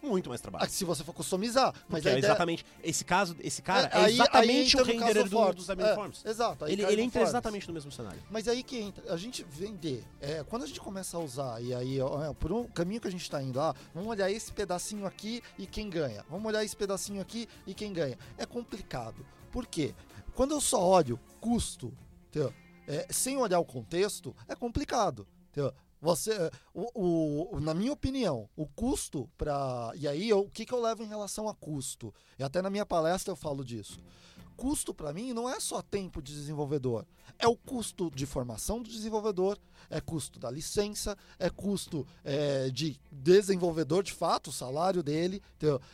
Muito mais trabalho. Ah, se você for customizar, mas é ideia exatamente. Esse caso, esse cara É, é, aí- aí exatamente entra o renderer do do, dos Xamarin É. Exato. aí Ele, ele entra exatamente no mesmo cenário. Mas aí que entra, a gente vender, é, quando a gente começa a usar, e aí, ó, é, por um caminho que a gente está indo lá, vamos olhar esse pedacinho aqui e quem ganha. Vamos olhar esse pedacinho aqui e quem ganha. É complicado. Por quê? Quando eu só olho custo? É, sem olhar o contexto, é complicado. Entendeu? Você, é, o, o- na minha opinião, o custo para. E aí, eu- o que, que eu levo em relação a custo? E até na minha palestra eu falo disso. Custo para mim não é só tempo de desenvolvedor, é o custo de formação do desenvolvedor, é custo da licença, é custo é, de desenvolvedor de fato, o salário dele,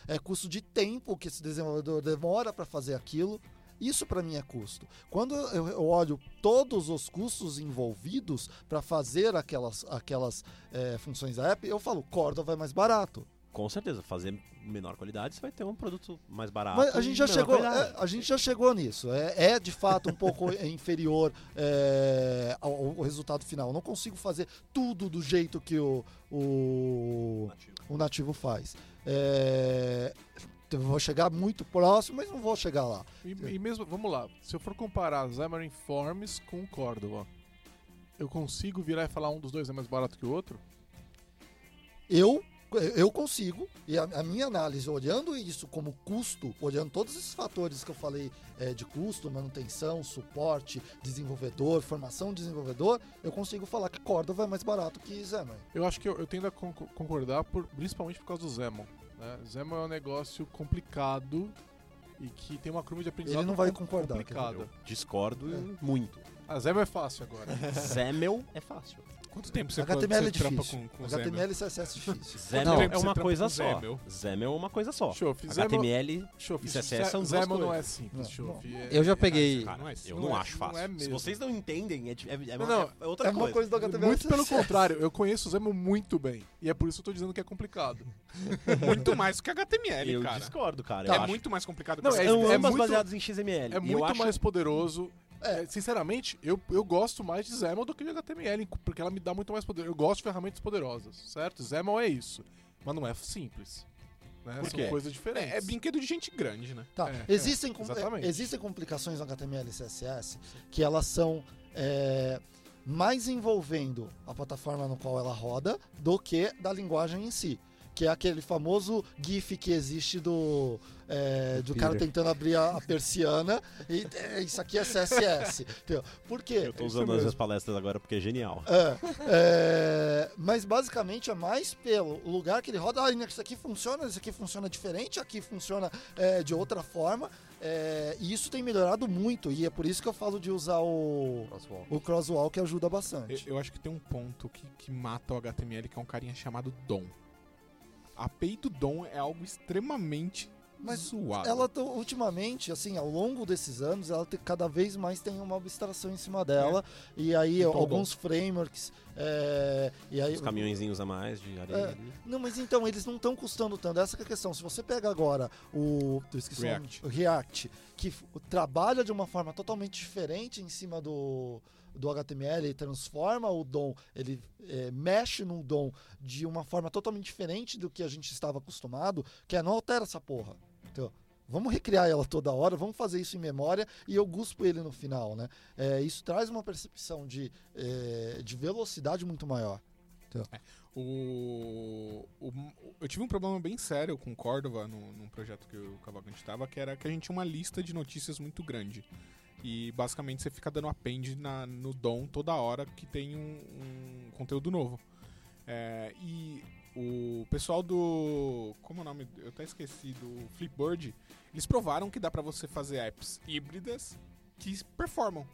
é custo de tempo que esse desenvolvedor demora para fazer aquilo. Isso para mim é custo. Quando eu, olho todos os custos envolvidos para fazer aquelas, aquelas é, funções da app, eu falo, Cordova é mais barato. Com certeza, fazer menor qualidade, você vai ter um produto mais barato. Mas a gente já chegou, é, a gente já chegou nisso. É, é de fato um pouco (laughs) inferior é, ao, ao resultado final. Eu não consigo fazer tudo do jeito que o, o, Nativo. o nativo faz. É, eu vou chegar muito próximo, mas não vou chegar lá. E, e mesmo, vamos lá, se eu for comparar Xamarin Forms com Córdoba, eu consigo virar e falar um dos dois é mais barato que o outro? Eu eu consigo, e a, a minha análise, olhando isso como custo, olhando todos esses fatores que eu falei é, de custo, manutenção, suporte, desenvolvedor, formação de desenvolvedor, eu consigo falar que Cordova é mais barato que Xamarin. Eu acho que eu, eu tendo a con- concordar, por, principalmente por causa do Zemon. Né? Zemon é um negócio complicado e que tem uma curva de aprendizado Ele não vai concordar, complicada. Eu discordo É. muito. A Zemon é fácil agora. (laughs) Zemel é fácil. Quanto tempo você, HTML você é trampa com, com Zemel? HTML e CSS é difícil. Zemel é você uma coisa só. Zemel? Zemel é uma coisa só. Chof, HTML Chof, e CSS são duas Zemon não coisas. é simples, Chof. É- Eu já é- peguei. Cara, Não é- eu não não, é- acho não fácil. é Se vocês não entendem, é, é, é, Não, é outra É uma coisa do HTML. Muito pelo (laughs) contrário, eu conheço o Zemon muito bem. E é por isso que eu tô dizendo que é complicado. (laughs) Muito mais que HTML, Eu cara. discordo, cara. é eu acho- muito mais complicado Não, que é- é ambas baseadas em XML. É eu muito mais poderoso. É, sinceramente, eu, eu gosto mais de Zemon do que de HTML, porque ela me dá muito mais poder. Eu gosto de ferramentas poderosas, certo? Zemon é isso. Mas não é simples. Né? São coisas diferentes. É, é brinquedo de gente grande, né? Tá. É, existem, é, com- exatamente. é, existem complicações no HTML e CSS que elas são é, mais envolvendo a plataforma no qual ela roda do que da linguagem em si. Que é aquele famoso GIF que existe do, é, do cara tentando abrir a, a persiana e é, isso aqui é CSS. entendeu? Por quê? Eu tô isso usando as palestras agora porque é genial. É, é, mas basicamente é mais pelo lugar que ele roda. Ah, isso aqui funciona, isso aqui funciona diferente, aqui funciona é, de outra forma. é, e isso tem melhorado muito. E é por isso que eu falo de usar o, Crosswalk. o Crosswalk, que ajuda Eu, bastante. eu acho que tem um ponto que, que mata o HTML, que é um carinha chamado DOM. A API do DOM é algo extremamente Mas ela tá- ultimamente, assim, ao longo desses anos, ela tem- cada vez mais tem uma abstração em cima dela. E aí Então, alguns frameworks. é, e aí, Os caminhõezinhos a mais de areia É. ali. Não, mas então, eles não estão custando tanto. Essa é a questão. Se você pega agora o. React. o nome, o React, que trabalha de uma forma totalmente diferente em cima do, do HTML, ele transforma o DOM, ele é, mexe num DOM de uma forma totalmente diferente do que a gente estava acostumado, que é não altera essa porra. Então, Vamos recriar ela toda hora, vamos fazer isso em memória e eu guspo ele no final, né? É, isso traz uma percepção de, é, de velocidade muito maior. O, o- eu tive um problema bem sério com Cordova no, num projeto que o Cavalcante estava, que era que a gente tinha uma lista de notícias muito grande. E basicamente você fica dando append na, no DOM toda hora que tem um, um conteúdo novo. É, e o pessoal do. Como é o nome? Eu até esqueci, do Flipboard. Eles provaram que dá pra você fazer apps híbridas que performam.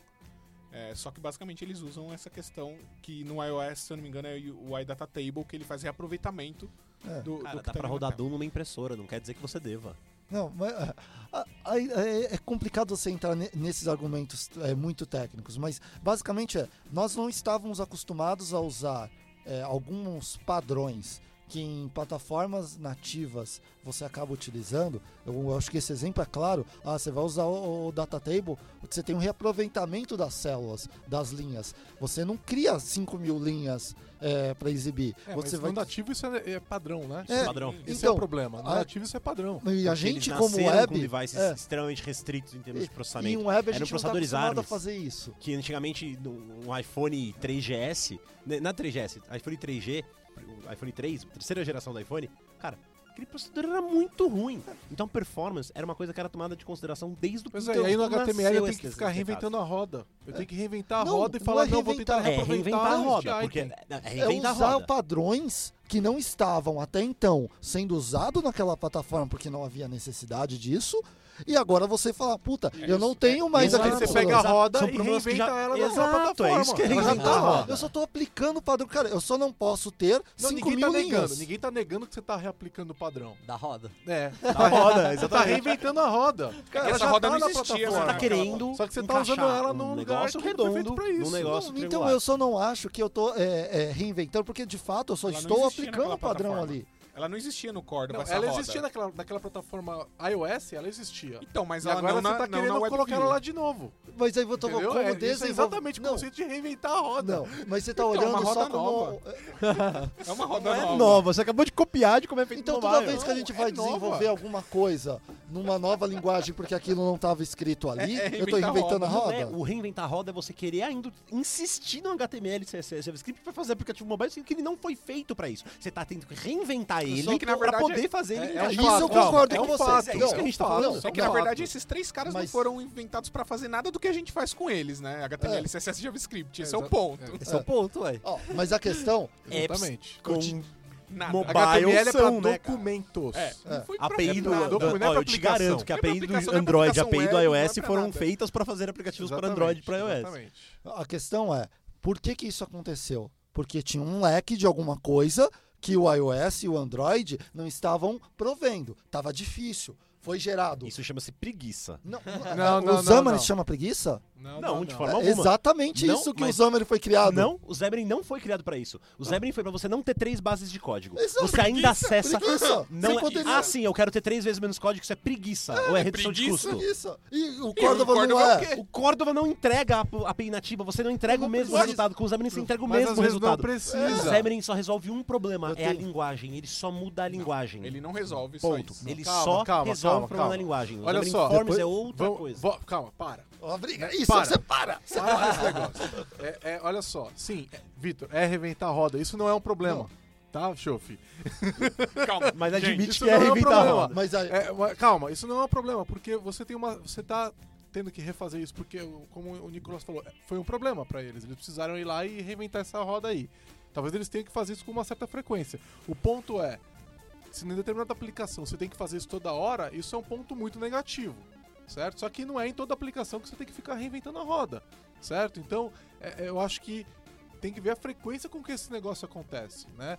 É, só que basicamente eles usam essa questão que no iOS, se eu não me engano, é o iData Table, que ele faz reaproveitamento É. do, Cara, do que dá tá pra rodar. Doom numa impressora, não quer dizer que você deva. Não, mas ah, ah, é, é complicado você entrar ne- nesses argumentos é, muito técnicos, mas basicamente é, nós não estávamos acostumados a usar é, alguns padrões que em plataformas nativas você acaba utilizando. Eu acho que esse exemplo é claro. Ah, você vai usar o, o data table, você tem um reaproveitamento das células, das linhas. Você não cria 5 mil linhas para exibir. É, você mas vai no nativo isso é, é padrão, né? É, Padrão. Esse é então, o problema. No a- nativo isso é padrão. e a Porque gente eles como web com devices é, extremamente restritos em termos de E processamento. em web a Eram gente não tá acostumado a fazer isso. que antigamente no, no iPhone 3GS, né, na 3GS, iPhone 3G, o iPhone 3, terceira geração do iPhone, cara, aquele processador era muito ruim. Então performance era uma coisa que era tomada de consideração desde o Pois é, aí no HTML eu tenho que ficar reinventando a roda. Eu tenho que reinventar a Não, roda e não falar, é não, vou tentar reinventar, É, reaproveitar reinventar a roda, porque é, É reinventa a usar roda. padrões que não estavam até então sendo usados naquela plataforma porque não havia necessidade disso. E agora você fala, puta, eu não tenho mais Exato. aquele Aí você pega a roda São e reinventa já- ela na Exato, plataforma. é isso que é reinventar tá a roda. Eu só tô aplicando o padrão. Cara, eu só não posso ter Não, 5 ninguém mil tá negando. linhas. Ninguém tá negando que você tá reaplicando o padrão. Da roda. É. Da roda, (laughs) Você tá reinventando a roda. Cara, essa roda tá não na existia, plataforma. Você tá querendo Só que você tá usando ela um num lugar negócio que não foi feito redondo, pra isso. negócio Não, então eu só não acho que eu tô é, é, reinventando, porque de fato eu só estou aplicando o padrão ali. Ela não existia no Cordova, Não, ela roda. existia naquela, naquela plataforma iOS, ela existia. Então, mas e ela agora não você na, tá não querendo colocar ela lá de novo. Mas aí Entendeu? como É, é exatamente o não, conceito de reinventar a roda. Não, mas você tá Então, olhando uma só roda como. nova. (laughs) É uma roda Não é nova. nova, você acabou de copiar de como é feito Então toda vez que a gente é vai nova. desenvolver alguma coisa numa nova linguagem porque aquilo não estava escrito ali, É- é eu tô reinventando a roda. é, o reinventar a roda é você querer ainda insistir no HTML, CSS, JavaScript pra fazer aplicativo mobile, sendo que ele não foi feito pra isso. Você tá tendo que reinventar ele que, na pra verdade, poder fazer ele é- é encaixar. um Isso eu não, concordo é com um vocês. fato, é isso que a gente tá Não, falando. É que, na verdade, esses três caras não foram inventados pra fazer nada do que a gente faz com eles, né? HTML, É. CSS e JavaScript. Esse É, é, o ponto. Esse é o ponto, ué. Mas a questão, Exatamente. com Nada. Mobile HTML é pra são, né, documentos. É, não foi pra API do, nada. do- Não é pra ó, eu te garanto que a é pra API do é pra Android e a API do é iOS pra foram nada. feitas pra fazer aplicativos para Android e para iOS. Exatamente. a questão é, por que que isso aconteceu? Porque tinha um leque de alguma coisa que o iOS e o Android não estavam provendo. Tava difícil. Foi gerado. Isso chama-se preguiça. Não, (laughs) Não, o não, não. se chama preguiça? Não, Não, de forma É alguma. exatamente Não, isso que mas- o Xamarin foi criado. Não, o Xamarin não foi criado pra isso. O Xamarin foi pra você não ter três bases de código. Isso é você ainda preguiça, acessa. preguiça. Não é... poder- Ah, sim, eu quero ter três vezes menos código, isso é preguiça. ou é redução de preguiça? custo. Preguiça. E o E o Cordova não Cordova é o é. quê? O Cordova não entrega a API nativa, você não entrega o mesmo pode- resultado. Com o Xamarin você entrega o Mas mesmo vezes não resultado. precisa. O Xamarin só resolve um problema, Eu é a tenho- linguagem. Ele só muda a linguagem. Ele não resolve só Ponto. isso. Ele só calma, resolve calma, calma. da linguagem. Olha só, depois- é outra Vamos- coisa. vo- calma, para. Ó, briga. Isso, Para. você para. (laughs) Para com esse negócio. É, é, olha só, sim, é, Vitor, é reventar a roda. Isso não é um problema. Tá, Chofi? (laughs) Calma. Mas gente, admite isso que é não é um a roda. Mas aí, É, mas calma, isso não é um problema, porque você tem uma. Você tá tendo que refazer isso, porque, como o Nicolas falou, é, foi um problema pra eles. Eles precisaram ir lá e reinventar essa roda aí. Talvez eles tenham que fazer isso com uma certa frequência. O ponto é, se em determinada aplicação você tem que fazer isso toda hora, isso é um ponto muito negativo. Certo? Só que não é em toda aplicação que você tem que ficar reinventando a roda. Certo? Então, é- é, eu acho que tem que ver a frequência com que esse negócio acontece, né?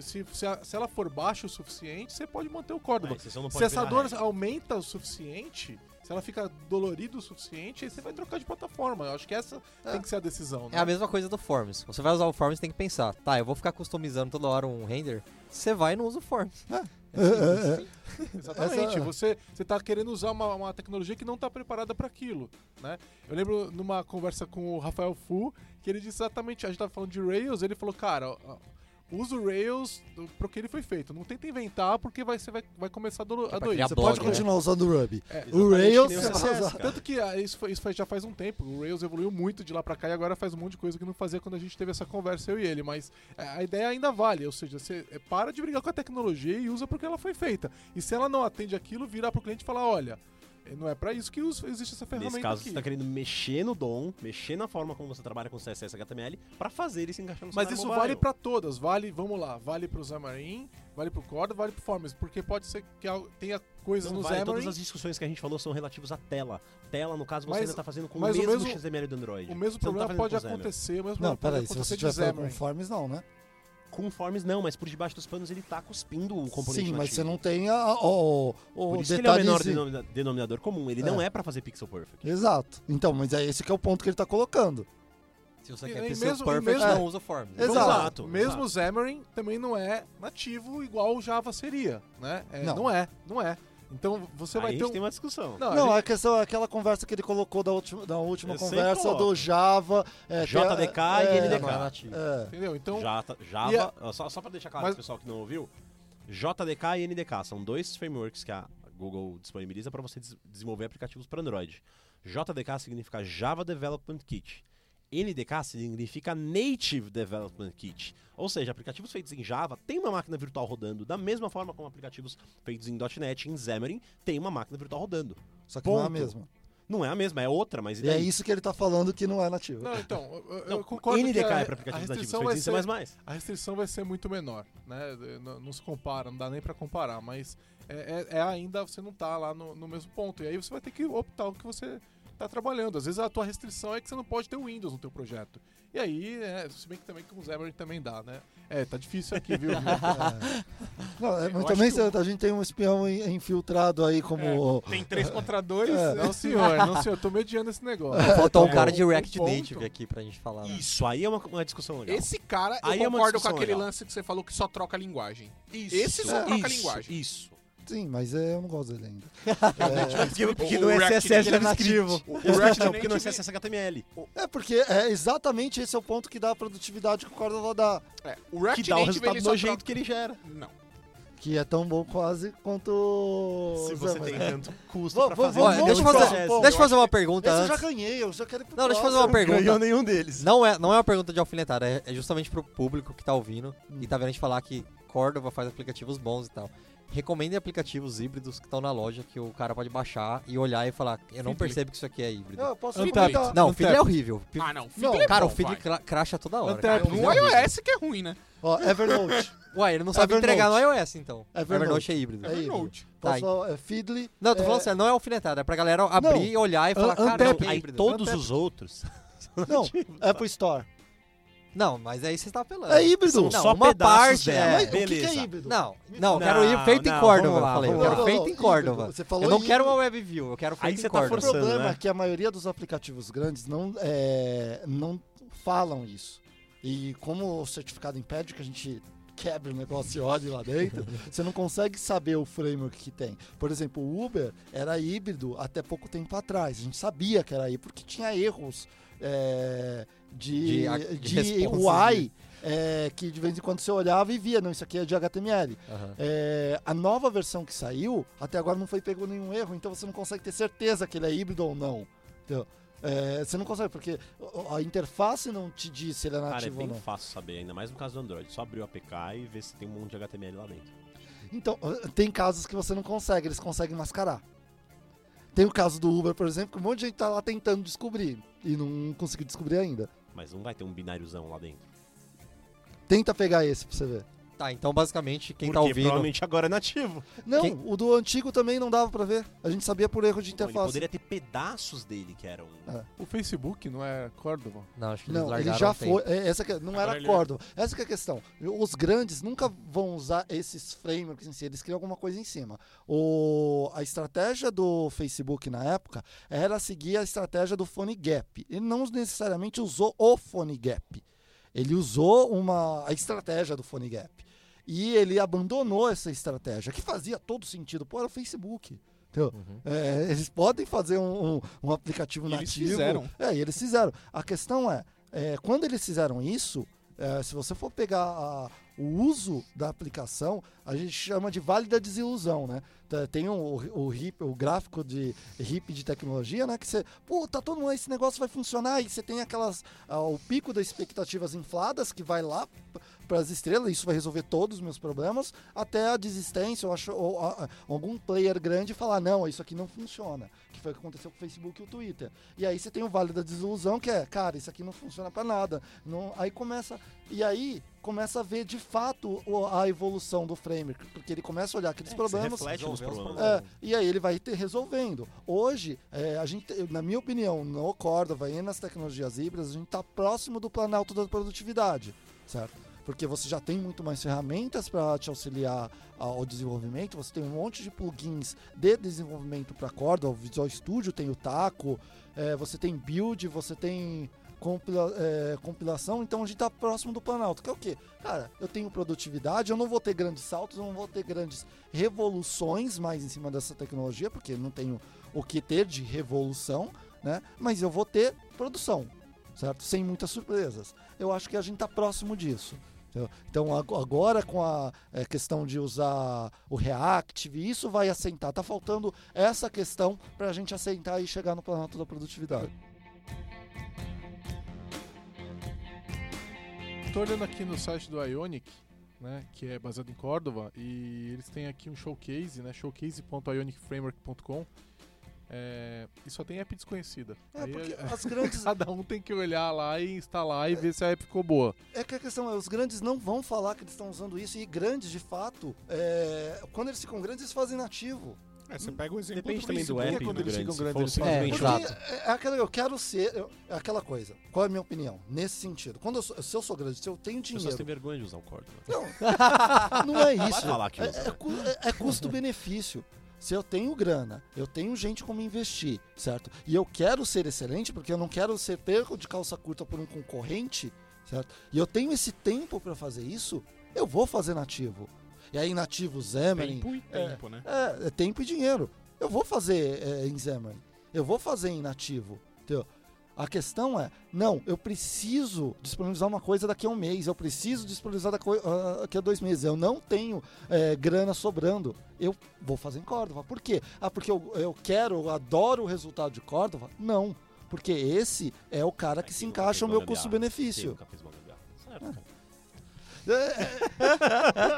Se, se, a- se ela for baixa o suficiente, você pode manter o Córdoba. Ah, se essa dor aumenta o suficiente, se ela fica dolorida o suficiente, aí você vai trocar de plataforma. Eu acho que essa É. tem que ser a decisão, né? É a mesma coisa do Forms. Você vai usar o Forms, tem que pensar, tá, eu vou ficar customizando toda hora um render. Você vai e não usa o Forms. É. É. É, é, é. Exatamente. Essa- Você, você tá querendo usar uma, uma tecnologia que não está preparada para aquilo, né? Eu lembro numa conversa com o Rafael Fu, que ele disse exatamente, a gente tava falando de Rails, ele falou, cara, usa o Rails pro que ele foi feito. Não tenta inventar, porque vai, você vai, vai começar a do- a pra doer. Você blog, pode né? continuar usando o Ruby. É, O Rails você vai usar. Tanto que ah, isso, foi, isso foi- já faz um tempo. O Rails evoluiu muito de lá pra cá e agora faz um monte de coisa que não fazia quando a gente teve essa conversa, eu e ele. Mas é, a ideia ainda vale, ou seja, você é, para de brigar com a tecnologia e usa porque ela foi feita. E se ela não atende aquilo, virar pro cliente e falar: olha, não é pra isso que existe essa ferramenta Nesse caso, aqui. você tá querendo mexer no DOM, mexer na forma como você trabalha com CSS e HTML pra fazer ele se encaixar no Mas isso mobile. vale pra todas, vale, vamos lá, vale pro Xamarin, vale pro Corda, vale pro Forms, porque pode ser que tenha coisas Não no vale, Xamarin, todas as discussões que a gente falou são relativas à tela. Tela, no caso, você Mas- ainda tá fazendo com o mas o mesmo, mesmo- XML do Android. o mesmo Você tá problema fazendo pode acontecer, o mesmo Não, problema pode peraí, se acontecer você de tiver Xamarin. com Forms, não, né? Com Forms não, mas por debaixo dos panos ele tá cuspindo o componente Sim, mas nativo. você não tem a- o, o Por isso que ele é o menor denomina- denominador comum. Ele É. não é pra fazer pixel perfect. Exato. Então, mas é esse que é o ponto que ele tá colocando. Se você E- quer ter mesmo- perfect, mesmo- não usa o Forms. Exato. Exato. Mesmo o Xamarin também não é nativo igual o Java seria, né? É, Não. não. é, não é. Então você Aí vai a ter gente um... tem uma discussão. Não, a Não, gente- a questão é aquela conversa que ele colocou da última, da última Eu conversa do Java. é, que é- JDK e é, NDK. É. É. Entendeu? Então, Java, Java a- ó, só, só pra deixar claro Mas- pro pessoal que não ouviu, JDK e NDK são dois frameworks que a Google disponibiliza para você des- desenvolver aplicativos para Android. JDK significa Java Development Kit. NDK significa Native Development Kit. Ou seja, aplicativos feitos em Java têm uma máquina virtual rodando, da mesma forma como aplicativos feitos em .NET, em Xamarin, tem uma máquina virtual rodando. Só que não é a Ponto. mesma. Não é a mesma, é outra, mas é isso que ele tá falando que não é nativo. não, então, eu, eu Não, concordo NDK que a, é para a aplicativos nativos vai ser, em C++. a restrição vai ser muito menor, né? Não, não se compara, não dá nem pra comparar, mas é, é- é ainda você não tá lá no, no mesmo ponto. E aí você vai ter que optar o que você tá trabalhando. Às vezes a tua restrição é que você não pode ter o Windows no teu projeto. E aí, é, se bem que também com o Xamarin também dá, né? É, tá difícil aqui, viu? (laughs) Não, é, Eu mas também que a gente tem um espião in- infiltrado aí como. Tem três contra dois. É. não, senhor, não, senhor, tô mediando esse negócio. Faltou um É, cara de React ponto- Native aqui pra gente falar. né? Isso aí é uma, uma discussão legal. Esse cara, Aí é eu concordo com aquele legal. lance que você falou que só troca a linguagem. Isso, Esse só troca a isso, linguagem. Isso. Sim, mas é, eu não gosto dele ainda. Porque, porque O React SSS Native é é nativo. O O React não, porque SSS é HTML. É, porque é exatamente esse é o ponto que dá a produtividade que o Cordova dá. É, o React Que dá o resultado só nojento que ele gera. Não. Que é tão bom quase quanto. Se você tem tanto custo Vamos- pra vamos- fazer. Ó, vamos deixa fazer, próximo, deixa eu fazer uma pergunta Esse eu já antes. ganhei, eu já quero ir pro Não, deixa eu fazer uma próximo. pergunta. Ganhou nenhum deles. Não é, não é uma pergunta de alfinetada, é, é justamente pro público que tá ouvindo e tá vendo a gente falar que Cordova faz aplicativos bons e tal. Recomendem aplicativos híbridos que estão na loja que o cara pode baixar e olhar e falar, eu não percebo que isso aqui é híbrido. Não, eu posso Untapped. comentar. Não, o Untapped. Feedly é horrível. Ah, não. Não, Fiddle é Cara, bom, o cra- cracha toda hora. Untapped. cara. No iOS que é ruim, né? Ó, Evernote. (laughs) Ué, ele não sabe Evernote. entregar no iOS, então. Evernote. Evernote é híbrido. É híbrido. Evernote. Tá, Posso, é Feedly. Não, eu tô é, falando sério, não é alfinetada, é pra galera abrir Não. e olhar e falar, cara, Untapped. é Aí híbrido. todos Untapped. os outros (laughs) Não, Apple Store. Não, mas aí você tá apelando. É híbrido. são Não, só uma parte dela. é- Mas o que que, Beleza. é híbrido? Não, não, eu Não, quero ir feito em não, Córdoba, vamos lá, eu falei. Eu quero feito em. Córdoba. Você falou Eu não quero híbrido. uma WebView, eu quero feito Aí em você tá O Córdoba. problema né? é que a maioria dos aplicativos grandes não, é, não falam isso. E como o certificado impede que a gente quebre o negócio e olhe lá dentro, (laughs) você não consegue saber o framework que tem. Por exemplo, o Uber era híbrido até pouco tempo atrás. A gente sabia que era híbrido porque tinha erros é, de, De de, de UI é, que de vez em quando você olhava e via, não, isso aqui é de HTML. Aham. É, a nova versão que saiu, até agora não foi pego nenhum erro, então você não consegue ter certeza que ele é híbrido ou não. Entendeu? É, você não consegue, porque a interface não te diz se ele é Cara, é nativo bem ou não. fácil saber, ainda mais no caso do Android. Só abrir o APK e ver se tem um monte de HTML lá dentro. Então, tem casos que você não consegue, eles conseguem mascarar. Tem o caso do Uber, por exemplo, que um monte de gente tá lá tentando descobrir e não conseguiu descobrir ainda. Mas não vai ter um bináriozão lá dentro. Tenta pegar esse pra você ver. Tá, então basicamente quem porque tá ouvindo. provavelmente agora é nativo. Não, Quem- o do antigo também não dava pra ver. A gente sabia por erro de Então, ele interface. poderia ter pedaços dele que eram. É. O Facebook não é Cordova? Não, acho que eles Não, largaram ele já foi. é, Essa que, não Agora era ele- Córdoba. Essa que é a questão. Os grandes nunca vão usar esses frameworks em si, eles criam alguma coisa em cima. O, a estratégia do Facebook na época era seguir a estratégia do Phone Gap. Ele não necessariamente usou o Phone Gap. Ele usou uma, a estratégia do Phone Gap. E ele abandonou essa estratégia, que fazia todo sentido. Pô, era o Facebook. Entendeu? Uhum. É, eles podem fazer um, um- um aplicativo E eles nativo. fizeram. É, e eles fizeram. A questão é, é, quando eles fizeram isso, é, se você for pegar a- o uso da aplicação, a gente chama de válida desilusão, né? Tá- Tem o, o, hip- o gráfico de hip de tecnologia, né? Que você, pô, tá todo mundo, esse negócio vai funcionar, e você tem aquelas, ah, o pico das expectativas infladas que vai lá para as estrelas, isso vai resolver todos os meus problemas, até a desistência, ou, acho, ou a- algum player grande falar, não, isso aqui não funciona, que foi o que aconteceu com o Facebook e o Twitter. E aí você tem o vale da desilusão, que é, cara, isso aqui não funciona para nada. Não, aí começa, e aí começa a ver de fato a evolução do framework, porque ele começa a olhar aqueles É, problemas. Reflete nos os problemas. É, e aí ele vai ter resolvendo. Hoje, é, a gente, na minha opinião, no Cordova e nas tecnologias híbridas, a gente está próximo do planalto da produtividade, certo? Porque você já tem muito mais ferramentas para te auxiliar ao desenvolvimento, você tem um monte de plugins de desenvolvimento para Cordova, o Visual Studio tem o Taco, é, você tem build, você tem compila- é, compilação, então a gente está próximo do Planalto, que é o quê? Cara, eu tenho produtividade, eu não vou ter grandes saltos, eu não vou ter grandes revoluções mais em cima dessa tecnologia, porque não tenho o que ter de revolução, né? Mas eu vou ter produção, certo? Sem muitas surpresas. Eu acho que a gente está próximo disso. Então ago- agora com a eh, questão de usar o Reactive, isso vai assentar. Tá faltando essa questão para a gente assentar e chegar no planalto da produtividade. Tô olhando aqui no site do Ionic, né, que é baseado em Cordova, e eles têm aqui um showcase, né, showcase.ionicframework.com. É, e só tem app desconhecida. É Aí porque é- (laughs) as grandes cada um tem que olhar lá e instalar e ver se a app ficou boa. É que a questão é, os grandes não vão falar que eles estão usando isso, e grandes, de fato, é, quando eles ficam grandes, eles fazem nativo. É, você pega o exemplo Depende do também do app quando do eles grande. ficam grandes, eles Porque um- é, é aquela, eu quero ser, eu- é aquela coisa. Qual é a minha opinião? Nesse sentido. Quando eu sou, se eu sou grande, se eu tenho As pessoas têm dinheiro. vergonha de usar o código. (laughs) Não é Vai isso. falar que É, é é- é custo-benefício. Se eu tenho grana, eu tenho gente como investir, certo? E eu quero ser excelente, porque eu não quero ser perco de calça curta por um concorrente, certo? E eu tenho esse tempo para fazer isso, eu vou fazer nativo. E aí, nativo Xamarin, Tempo e tempo, né? é, é tempo e dinheiro. Eu vou fazer é, em Xamarin. Eu vou fazer em nativo. Entendeu? A questão é, não, eu preciso disponibilizar uma coisa daqui a um mês, eu preciso disponibilizar daqui a, daqui a dois meses, eu não tenho é, grana sobrando, eu vou fazer em Córdoba. Por quê? Ah, porque eu, eu quero, eu adoro o resultado de Córdoba? Não, porque esse é o cara que Aí se encaixa no meu custo-benefício. É,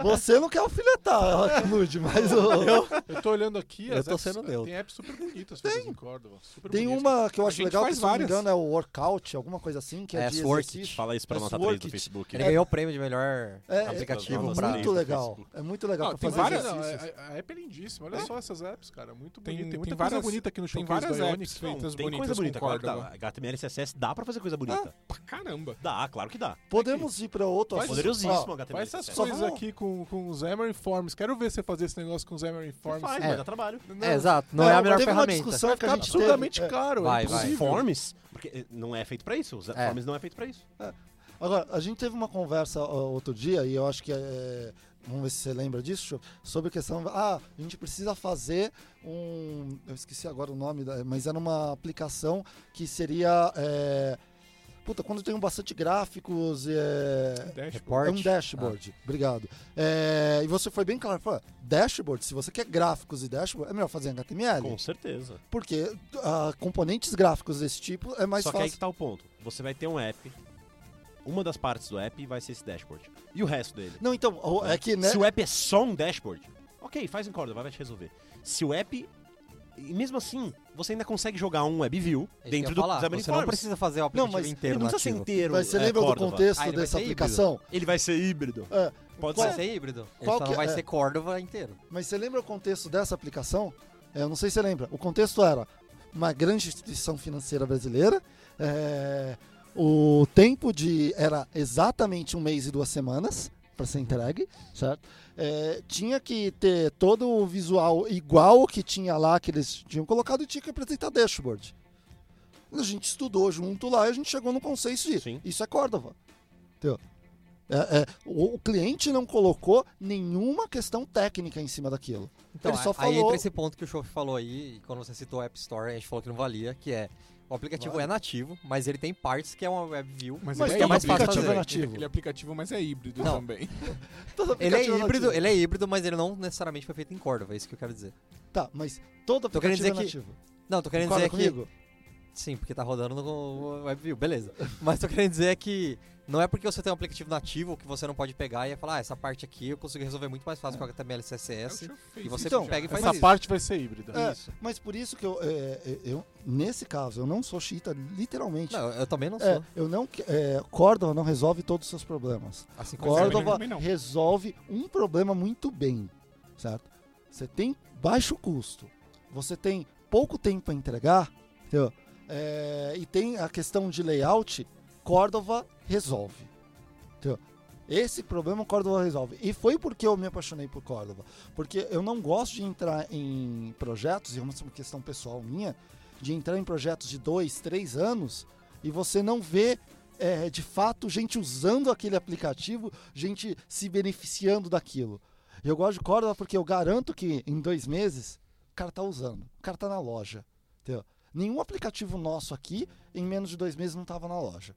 Você não quer alfinetar, Lud, mas o, Eu tô olhando aqui, Eu as tô apps- sendo neutro. tem apps super bonitas feitas em Cordova. Super Tem bonitas. uma que eu acho legal, que se não me engano é o Workout, alguma coisa assim, que é, É, de Swordkit. exercício. Fala isso pra É nota 3 do. Facebook. Ele ganhou o prêmio de melhor É, aplicativo é, pra. muito legal. É muito legal Não, pra tem fazer várias- Não, exercícios. a, a app é lindíssima. Olha É. só essas apps, cara. Muito Tem- bonita. Tem tem muita várias- coisa bonita aqui no tem showcase várias apps feitas Tem bonitas coisa bonita. Claro que Córdoba. dá. HTML CSS dá pra fazer coisa bonita. Pra caramba. Dá, claro que dá. Podemos ir para outro assunto. Poderosíssimo Ó, HTML Faz essas coisas vamos- aqui com, com os Xamarin Forms. Quero ver você fazer esse negócio com os Xamarin Forms. Faz, É. mas dá trabalho. Não, É, exato. Não é a melhor teve uma ferramenta. discussão Vai que a ficar gente absurdamente teve, é. caro. Vai, é vai. Forms, porque não é feito pra isso. Os É. Forms não é feito pra isso. Agora, a gente teve uma conversa ó, outro dia, e eu acho que é. Vamos ver se você lembra disso, sobre a questão. Ah, a gente precisa fazer um. Eu esqueci agora o nome, da- mas era uma aplicação que seria. é, puta, quando tem bastante gráficos. É, Dashboard. É um dashboard, obrigado. É, e você foi bem claro, falou, dashboard, se você quer gráficos e dashboard, é melhor fazer em HTML, Com certeza. porque ah, componentes gráficos desse tipo é mais Só que aí fácil. que tá o ponto. Você vai ter um app, uma das partes do app vai ser esse dashboard. E o resto dele? Não, então, o- é que, né? Se o app é só um dashboard, ok, faz em Córdoba, vai te resolver. Se o app. E mesmo assim, você ainda consegue jogar um WebView eu dentro do falar. Xamarin Você não precisa fazer o Não, aplicativo mas Ele inteiro não precisa ser inteiro. Mas você é, lembra do Córdoba. contexto Ah, dessa ser aplicação? Ele vai ser híbrido. É, Pode Qual- Vai ser híbrido. Ele qual só que não vai é? ser Cordova inteiro. Mas você lembra o contexto dessa aplicação? É, Eu não sei se você lembra. O contexto era uma grande instituição financeira brasileira. é, o tempo de era exatamente um mês e duas semanas para ser entregue, certo? É, tinha que ter todo o visual igual que tinha lá que eles tinham colocado e tinha que apresentar dashboard. A gente estudou junto lá e a gente chegou no consenso de Sim. isso é Córdoba. Entendeu? É, é, o, o cliente não colocou nenhuma questão técnica em cima daquilo. Então, Ele só aí falou- entra esse ponto que o Chof falou aí, quando você citou o App Store, a gente falou que não valia, que é o aplicativo Vale. é nativo, mas ele tem partes que é uma web view. Mas, Mas ele todo é mais fácil aplicativo fazer. é nativo. Ele é aplicativo, mas é híbrido Não. também. (laughs) Todo Ele é aplicativo híbrido, nativo. ele é híbrido, mas ele não necessariamente foi feito em Cordova, é isso que eu quero dizer. Tá, mas todo Tô querendo aplicativo é dizer que- nativo. Não, tô querendo Concorda dizer que comigo? Sim, porque tá rodando no WebView, beleza. Mas tô querendo dizer que não é porque você tem um aplicativo nativo que você não pode pegar e falar, ah, essa parte aqui eu consigo resolver muito mais fácil com HTML e CSS. e você Então, pega e faz Essa isso. parte vai ser híbrida. É, Isso. mas por isso que eu, é, é, eu, nesse caso, eu não sou chita, literalmente. Não, eu também não sou. É, eu não, é, Córdoba não resolve todos os seus problemas. Assim é, não. resolve um problema muito bem, certo? Você tem baixo custo, você tem pouco tempo para entregar, entendeu? É, e tem a questão de layout, Córdoba resolve. entendeu? Esse problema Córdoba resolve. E foi porque eu me apaixonei por Córdoba. Porque eu não gosto de entrar em projetos, e é uma questão pessoal minha, de entrar em projetos de dois, três anos e você não vê é, de fato gente usando aquele aplicativo, gente se beneficiando daquilo. Eu gosto de Córdoba porque eu garanto que em dois meses o cara tá usando, o cara tá na loja. entendeu? Nenhum aplicativo nosso aqui em menos de dois meses não estava na loja.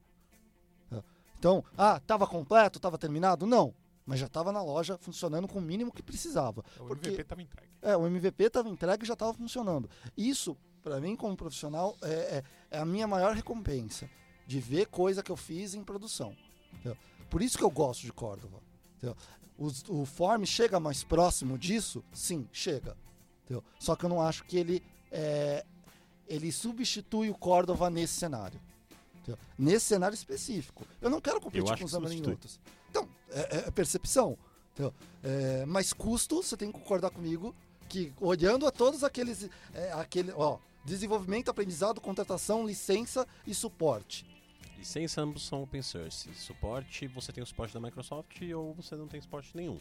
entendeu? Então, ah, estava completo, estava terminado? Não. Mas já estava na loja funcionando com o mínimo que precisava. O Porque- MVP tava entregue. É, o MVP estava entregue e já estava funcionando. Isso, para mim, como profissional, é, é- é a minha maior recompensa. De ver coisa que eu fiz em produção. entendeu? Por isso que eu gosto de Córdoba. Os- o Form chega mais próximo disso? Sim, chega. entendeu? Só que eu não acho que ele, é, ele substitui o Córdoba nesse cenário. entendeu? Nesse cenário específico. Eu não quero competir com os outros. Então, é, é percepção. entendeu? É, mas custo, você tem que concordar comigo que olhando a todos aqueles, é, aquele, ó, desenvolvimento, aprendizado, contratação, licença e suporte. Licença ambos são open source. Suporte, você tem o suporte da Microsoft ou você não tem suporte nenhum.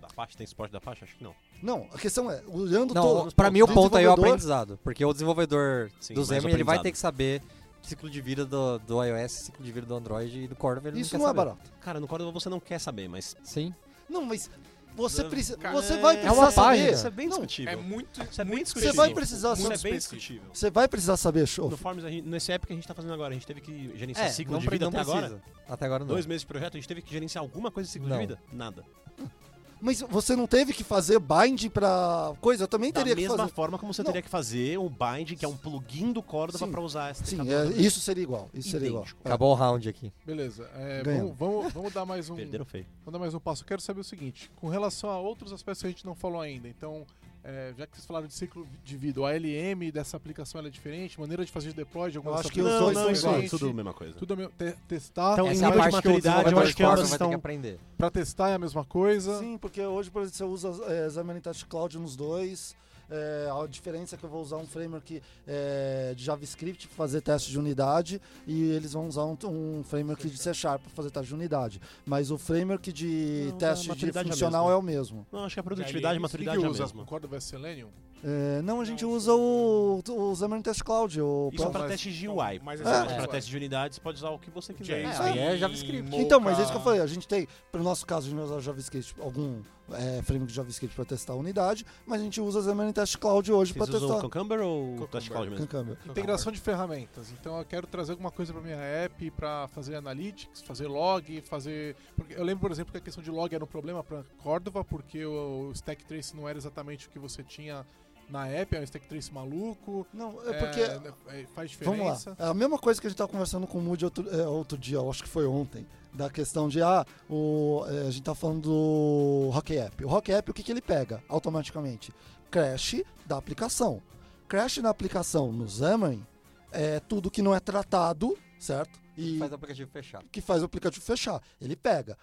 Da Apache tem suporte da Apache? Acho que não. Não, a questão é, olhando Não, todos pra mim o ponto aí é o aprendizado. Porque o desenvolvedor Sim, do Xamarin, ele vai ter que saber ciclo de vida do, do iOS, ciclo de vida do Android e do Cordova ele Isso não, não, é saber. barato. Cara, no Córdoba você não quer saber, mas. Sim. Não, mas você Não, precisa, cara, você é- vai é precisar uma saber. Isso é bem Não, discutível. É muito, Isso é muito discutível. Você vai precisar Isso ser- é bem discutível. Você vai precisar saber, show. No Forms, gente- nesse app que a gente tá fazendo agora, a gente teve que gerenciar É, ciclo não, de vida não até precisa. agora. Até agora não. Dois meses de projeto, a gente teve que gerenciar alguma coisa de ciclo Não. de vida? Nada. (laughs) Mas você não teve que fazer bind pra coisa? Eu também Da teria que mesma fazer. forma como você Não. teria que fazer um bind, que é um plugin do Córdoba Sim. pra usar essa Sim, é, isso seria igual. Isso seria igual. É. Acabou o round aqui. Beleza. é, vamos, vamos, vamos dar mais um. Perderam feio. Vamos dar mais um passo. Eu quero saber o seguinte: com relação a outros aspectos que a gente não falou ainda. Então, é, já que vocês falaram de ciclo de vida, o ALM dessa aplicação ela é diferente, maneira de fazer de deploy de algumas Eu acho que os dois não, são é tudo a mesma coisa. Tudo é meu- te- testar. Então, Essa em é a nível de parte que o maturidade, eu acho que elas estão... que aprender. Pra testar é a mesma coisa. Sim, porque hoje, por exemplo, você usa é, Xamarin Test Cloud nos dois. É, a diferença é que eu vou usar um framework é, de JavaScript para fazer teste de unidade e eles vão usar um, um framework de C Sharp para fazer teste de unidade. Mas o framework de Não, a teste de é a funcional mesma. é o mesmo. Não, acho que a produtividade e O maturidade que é que a usa? mesma. O Cordova Selenium? É, não, a gente Não, usa o, o Xamarin Test Cloud. O Isso é mas- teste de UI. mas Mas esse é- pra teste de unidade, você pode usar o que você quiser. JSON, aí é JavaScript. Então, mas é isso que eu falei. A gente tem, para o nosso caso, a gente usar JavaScript, algum é, framework de JavaScript para testar a unidade, mas a gente usa o Xamarin Test Cloud hoje para Vocês usam testar. Cucumber ou Cucumber. Test Cloud mesmo? Cucumber. Integração de ferramentas. Então eu quero trazer alguma coisa para minha app para fazer analytics, fazer log, fazer. Porque eu lembro, por exemplo, que a questão de log era um problema para Cordova, porque o stack trace não era exatamente o que você tinha na app, é um stack trace maluco. Não, é porque é, faz Vamos diferença. lá. É a mesma coisa que a gente estava conversando com o Moody outro, é, outro dia, eu acho que foi ontem, da questão de, ah, o, é, a gente tá falando do Rock App. O Rock App, o que, que ele pega automaticamente? Crash da aplicação. Crash na aplicação no Xamarin é tudo que não é tratado, certo? E Faz o aplicativo fechar. que faz o aplicativo fechar. Ele pega.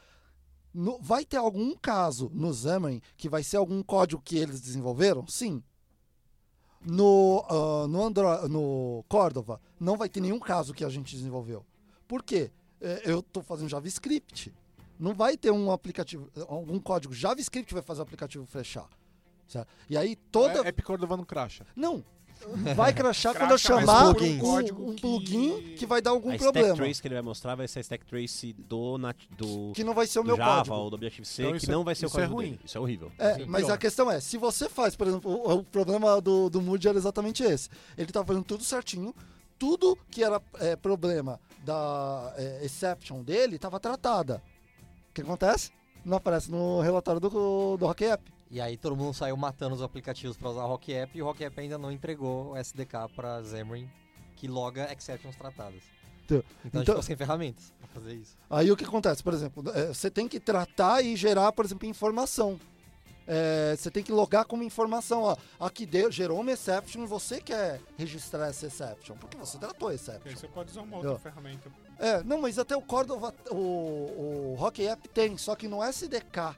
No- vai ter algum caso no Xamarin que vai ser algum código que eles desenvolveram? Sim. No, ah, no, Andro- no Cordova, não vai ter nenhum caso que a gente desenvolveu. Por quê? É, eu estou fazendo JavaScript. Não vai ter um aplicativo, algum código JavaScript que vai fazer o aplicativo fechar. certo? E aí toda. É, App Cordova não cracha. Não. Vai crashar quando eu chamar um um, código um que- plugin que vai dar algum a problema. stack trace que ele vai mostrar vai ser a stack trace do, nat- do, Que não vai ser o meu Java código. ou do Objective-C, Então que isso é- não vai ser o isso é código ruim. dele. Isso é horrível. É, Sim, mas pior. a questão é, se você faz, por exemplo, o, o problema do, do Moody era exatamente esse. Ele estava fazendo tudo certinho, tudo que era é, problema da é, exception dele estava tratada. O que acontece? Não aparece no relatório do, do Rock App. E aí todo mundo saiu matando os aplicativos para usar o Rock App e o Rock App ainda não entregou o SDK para Xamarin que loga exceptions tratadas. Então- Então, a gente então- ficou sem ferramentas para fazer isso. Aí o que acontece? Por exemplo, é, você tem que tratar e gerar, por exemplo, informação. É, você tem que logar como informação. Ó, aqui deu, gerou uma exception, você quer registrar essa exception, porque você tratou a exception. você pode usar uma outra Eu- ferramenta. É, não, mas até o Cordova, o, o Rock App tem, só que no SDK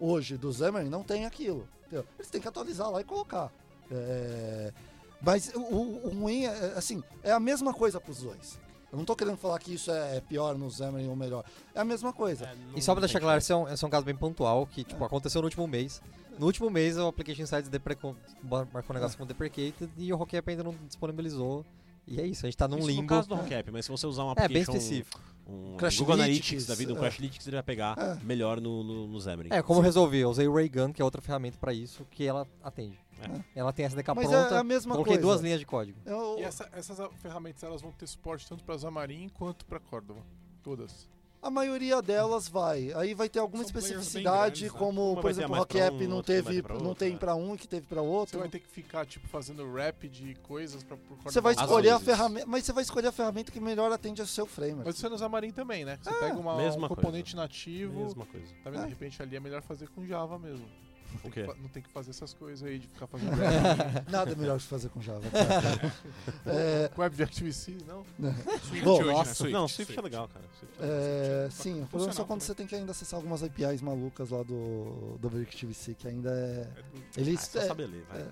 hoje do Xamarin não tem aquilo. entendeu? Eles têm que atualizar lá e colocar. É, mas o, o- ruim é, assim, é a mesma coisa para os dois. Eu não tô querendo falar que isso é pior no Xamarin ou melhor. É a mesma coisa. E só pra deixar claro, esse é, um, esse é um caso bem pontual que tipo, aconteceu no último mês. No último mês, o Application Insights deprecou, marcou um negócio como deprecated e o Rock App ainda não disponibilizou. E é isso, a gente tá num Isso no limbo. caso do Rockap, mas se você usar um É, bem específico. um Crash Google Analytics, da vida, um é. Crash Analytics ele vai pegar É. melhor no, no, no Xamarin. É, como eu resolvi? Eu usei o Raygun, que é outra ferramenta pra isso, que ela atende. É. Ela tem SDK Mas pronta, é a mesma coloquei coisa. duas linhas de código. Eu- E essa- essas ferramentas elas vão ter suporte tanto para Xamarin quanto para Cordova. Todas. A maioria delas vai. Aí vai ter alguma São especificidade, grandes, né? como, Uma por exemplo, o Rock pra App um, não teve, pra não outro, tem é. pra um e que teve pra Você outro. vai ter que ficar tipo fazendo rap de coisas para por Cordova. Você vai escolher a ferramenta, mas você vai escolher a ferramenta que melhor atende ao seu framework. Mas é no Xamarin também, né? Você Ah, pega uma, um mesma componente nativo, Mesma coisa. tá vendo? É. De repente ali é melhor fazer com Java mesmo. Não O tem que Não tem que fazer essas coisas aí de ficar fazendo (laughs) Nada melhor de fazer com Java. (laughs) é, com WebJC, não? (laughs) Swift Bom, hoje, né? nossa, Swift, Não, Swift é legal, cara. Swift é é, sim, o problema é só quando também. você tem que ainda acessar algumas APIs malucas lá do, do Objective-C, que ainda é... É do- Ah, é só é, saber ler, vai. é.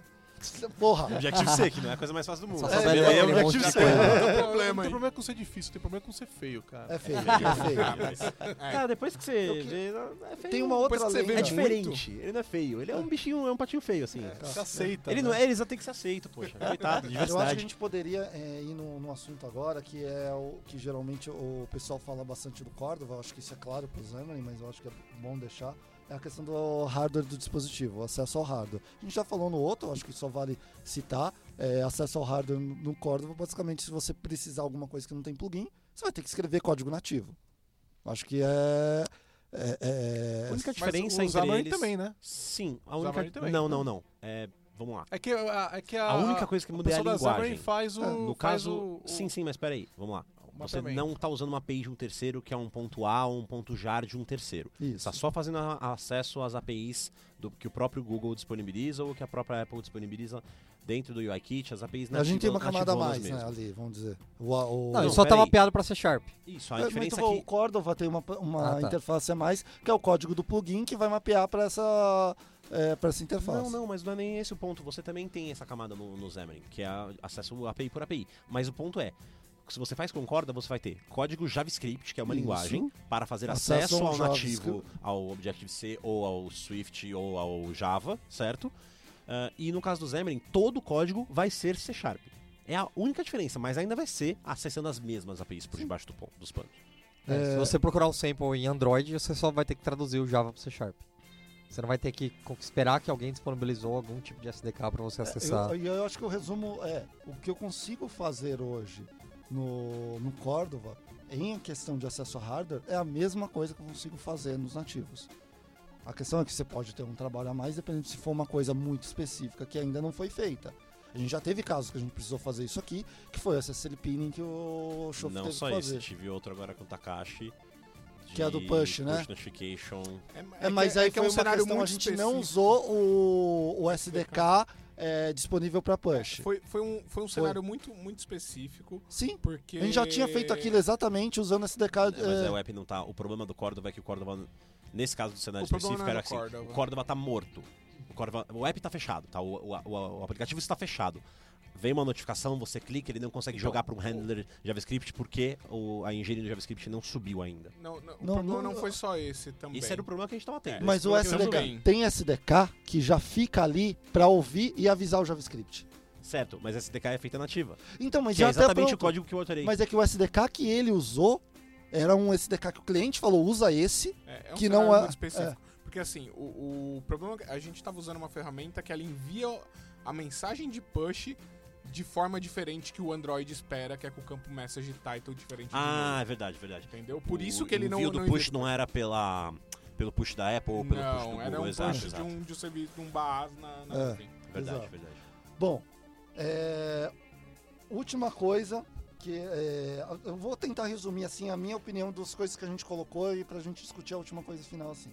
Porra! Objective-C, que não é a coisa mais fácil do mundo. Só Só ler aquele monte de Objective-C. coisa. Não tem problema não tem problema com ser difícil, tem problema com ser feio, cara. É feio, é feio. Ah, mas- é, Cara, depois que você vê, é feio. Tem uma outra lei. É muito- diferente. Ele não é feio. Ele é um bichinho, é um patinho feio, assim. Você aceita. Ele né? não é, eles tem que ser aceito, poxa. Coitado, Eu acho que a diversidade. gente poderia é, ir no, no assunto agora, que é o que geralmente o pessoal fala bastante do Cordova, eu acho que isso é claro o Xamarin, mas eu acho que é bom deixar, é a questão do hardware do dispositivo, o acesso ao hardware. A gente já falou no outro, acho que só vale citar, é, acesso ao hardware no Cordova, basicamente se você precisar alguma coisa que não tem plugin, você vai ter que escrever código nativo. Acho que é... é- é- A única Mas diferença o entre eles... também, né? Sim, a única... Xamarin também. Não, não, não. É, vamos lá. É que a, é que a, A única coisa que muda é a linguagem. faz o... É, No faz caso, o, o- sim, sim, mas peraí, vamos lá. O Você não está usando uma API de um terceiro que é um ponto A ou um ponto jar de um terceiro. Está só fazendo a- acesso às APIs do que o próprio Google disponibiliza ou que a própria Apple disponibiliza dentro do UIKit, as APIs A gente tem uma nativas- camada a mais, né, ali, vamos dizer. O, o, Não, Não, ele só tá peraí. mapeado pra C Sharp. Isso, a É, diferença muito bom, é O que... Cordova tem uma, uma Ah, tá. interface a mais, que é o código do plugin que vai mapear para essa, é, pra essa interface. Não, não, mas não é nem esse o ponto. Você também tem essa camada no, no Xamarin, que é acesso API por API. Mas o ponto é, se você faz com corda, você vai ter código JavaScript, que é uma Isso. linguagem, para fazer Acesso acesso, ao ao nativo, ao Objective-C, ou ao Swift, ou ao Java, certo? Ah, e no caso do Xamarin, todo o código vai ser C Sharp. É a única diferença, mas ainda vai ser acessando as mesmas APIs por debaixo do pon- dos panos. É, É. Se você procurar um sample em Android, você só vai ter que traduzir o Java pro C Sharp. Você não vai ter que esperar que alguém disponibilizou algum tipo de SDK pra você acessar. É, Eu, eu acho que o resumo é o que eu consigo fazer hoje no, no Cordova em questão de acesso a hardware é a mesma coisa que eu consigo fazer nos nativos. A questão é que você pode ter um trabalho a mais dependendo se for uma coisa muito específica que ainda não foi feita. A gente já teve casos que a gente precisou fazer isso aqui, que foi essa SSL pinning que o Show Não teve só que fazer. tive outro agora com o Takashi. Que é a do de push, né? Push notification. É, mas que- aí que é foi um uma cenário questão, a muito gente não específico. usou o, o SDK é, disponível para push. Foi, foi um, foi um cenário muito, muito específico, Sim, porque... a gente já tinha feito aquilo exatamente usando SDK. É, mas é, é, o app não tá. O problema do Córdoba é que o Córdoba, nesse caso do cenário O específico, era é assim: o Córdoba. o Córdoba tá morto. O, Córdoba, o app tá fechado, tá? O, o, o- o aplicativo está fechado. Vem uma notificação, você clica, ele não consegue Então, jogar para um handler JavaScript porque o, a engenharia do JavaScript não subiu ainda. Não, não, o Não, problema não- não, foi só esse também. Esse era o problema que a gente tava tendo. É. mas o SDK tem SDK que já fica ali para ouvir e avisar o JavaScript. Certo, mas SDK é feita nativa. Então, mas Que já é até exatamente o código que eu alterei. Mas é que o SDK que ele usou era um SDK que o cliente falou, usa esse. É, é um que não é- muito específico. Porque assim, o, o problema é que a gente estava usando uma ferramenta que ela envia a mensagem de push de forma diferente que o Android espera, que é com o campo message title diferente do Ah, é verdade, verdade. entendeu? Por O isso que ele não envio do não push não era pela, pelo push da Apple ou pelo push do Não, Google. era um exato, push de exato. um, de um serviço, de um BAS na, na É. nuvem. Verdade, Exato. verdade. Bom, é, última coisa que é, eu vou tentar resumir assim a minha opinião das coisas que a gente colocou e pra gente discutir a última coisa final assim.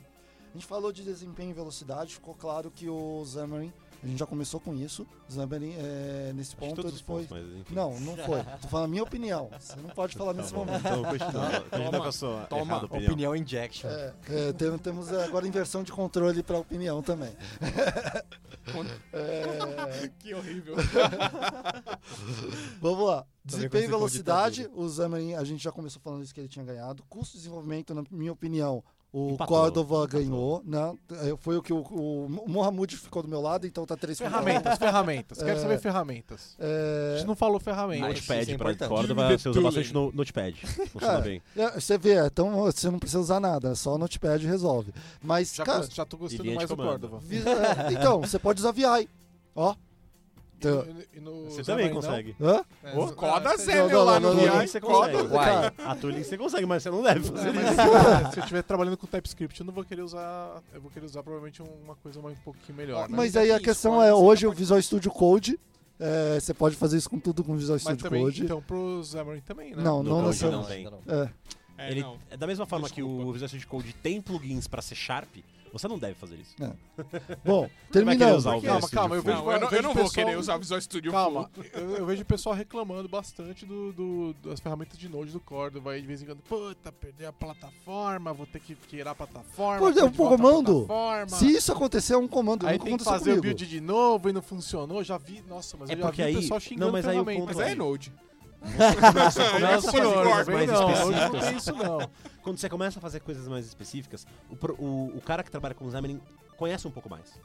A gente falou de desempenho e velocidade, ficou claro que o Xamarin, a gente já começou com isso, o Xamarin é, nesse ponto todos ele foi pontos, mas enfim. Não, não foi. Tô falando a minha opinião. Você não pode falar nesse Tá bom, momento. Então continua. Toma, com a sua toma. opinião. Opinião injection. É, é, tem- temos agora inversão de controle para opinião também. (laughs) É, Que horrível. Vamos lá. Desempenho e velocidade, o Xamarin, a gente já começou falando isso que ele tinha ganhado. Custo de desenvolvimento, na minha opinião, o Empatou, Cordova empatou. ganhou. Né? É, Foi o que o, o, Mohamed ficou do meu lado, então tá 3 Ferramentas, ferramentas. Quero É. saber ferramentas. A É, gente não falou ferramentas. Notepad é para. Córdoba, você usa bastante no Notepad. (laughs) Funciona bem. é, você vê, então você não precisa usar nada, é só o Notepad resolve. Mas, Já, cara, já tô gostando de mais do. Córdoba. é, então, você pode usar VI. Ó. E no- e no Você também não? consegue. Hã? É, ah, Coda Zé, não, meu, não, lá não, no não, VI. não, você Coda. consegue. Cara, A tooling você consegue, mas você não deve fazer Mas isso. se, eu estiver trabalhando com TypeScript, eu não vou querer usar. Eu vou querer usar provavelmente uma coisa mais um pouquinho melhor. né? Mas é aí a que questão é, hoje o Visual Studio Code, é, você pode fazer isso com tudo com Visual Mas Studio também, Code. então, pro Xamarin também, né? Não, No não necessariamente. não tem. É. É, Ele, não. é da mesma forma que o Desculpa. Visual Studio Code tem plugins para C Sharp, você não deve fazer isso. Bom, terminando. usar o Calma, Visual calma, eu vejo- Não, eu não, eu vejo não vou pessoal- querer usar o Visual Studio Calma, eu, eu vejo o pessoal reclamando bastante do, do- das ferramentas de Node do Córdoba. Aí de vez em quando, puta, perdi a plataforma, vou ter que tirar a plataforma. É um de volta a comando. Se isso acontecer, é um comando. Aí tem que fazer o comigo. build de novo e não funcionou. Já vi, nossa, mas É eu já porque vi aí- o pessoal xingando não, mas aí o ferramenta. ponto Mas é Node. Não, é senhor, culpa não não, não tem isso não. Quando você começa a fazer coisas mais específicas, o, pro- o, o cara que trabalha com o Xamarin conhece um pouco mais.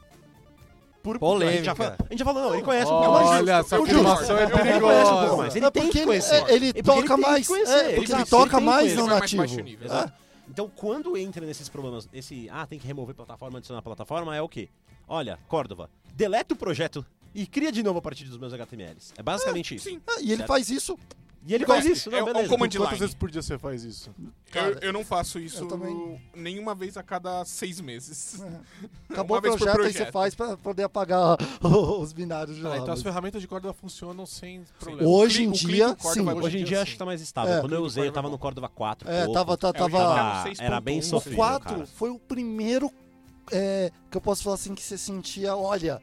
Por, Polêmica. A gente, já, fa- a gente já falou, não, ele conhece um pouco mais. Olha, essa eu afirmação é Ele conhece um pouco perigosa. mais. Ele tem que ele, conhecer. é, ele toca tem que mais. conhecer, É, ele porque ele toca ele tem que mais conhecer. no Ele vai mais nativo. baixo nível. Exato. Então, quando entra nesses problemas, esse, ah, tem que remover plataforma, adicionar plataforma, é o quê? Olha, Córdova, deleta o projeto e cria de novo a partir dos meus HTMLs. É basicamente isso. Sim. Ah, e ele Certo. faz isso. E ele faz isso, é não, um beleza. Quantas line. vezes por dia você faz isso? Cara, eu, eu não faço isso também- nenhuma vez a cada seis meses. (laughs) Acabou Uma o por projeto, aí você projeto. faz pra poder apagar (laughs) os binários de Ah, lá. então as mas- ferramentas de Córdoba funcionam sem problema. Hoje em dia, sim. Hoje em dia acho que tá mais estável. É. Quando eu usei, eu tava no Córdova 4. É, pouco. tava, tá- É, tava... tá Era bem 6.1, O sofrível, 4 cara. foi o primeiro é, que eu posso falar assim que você sentia, olha,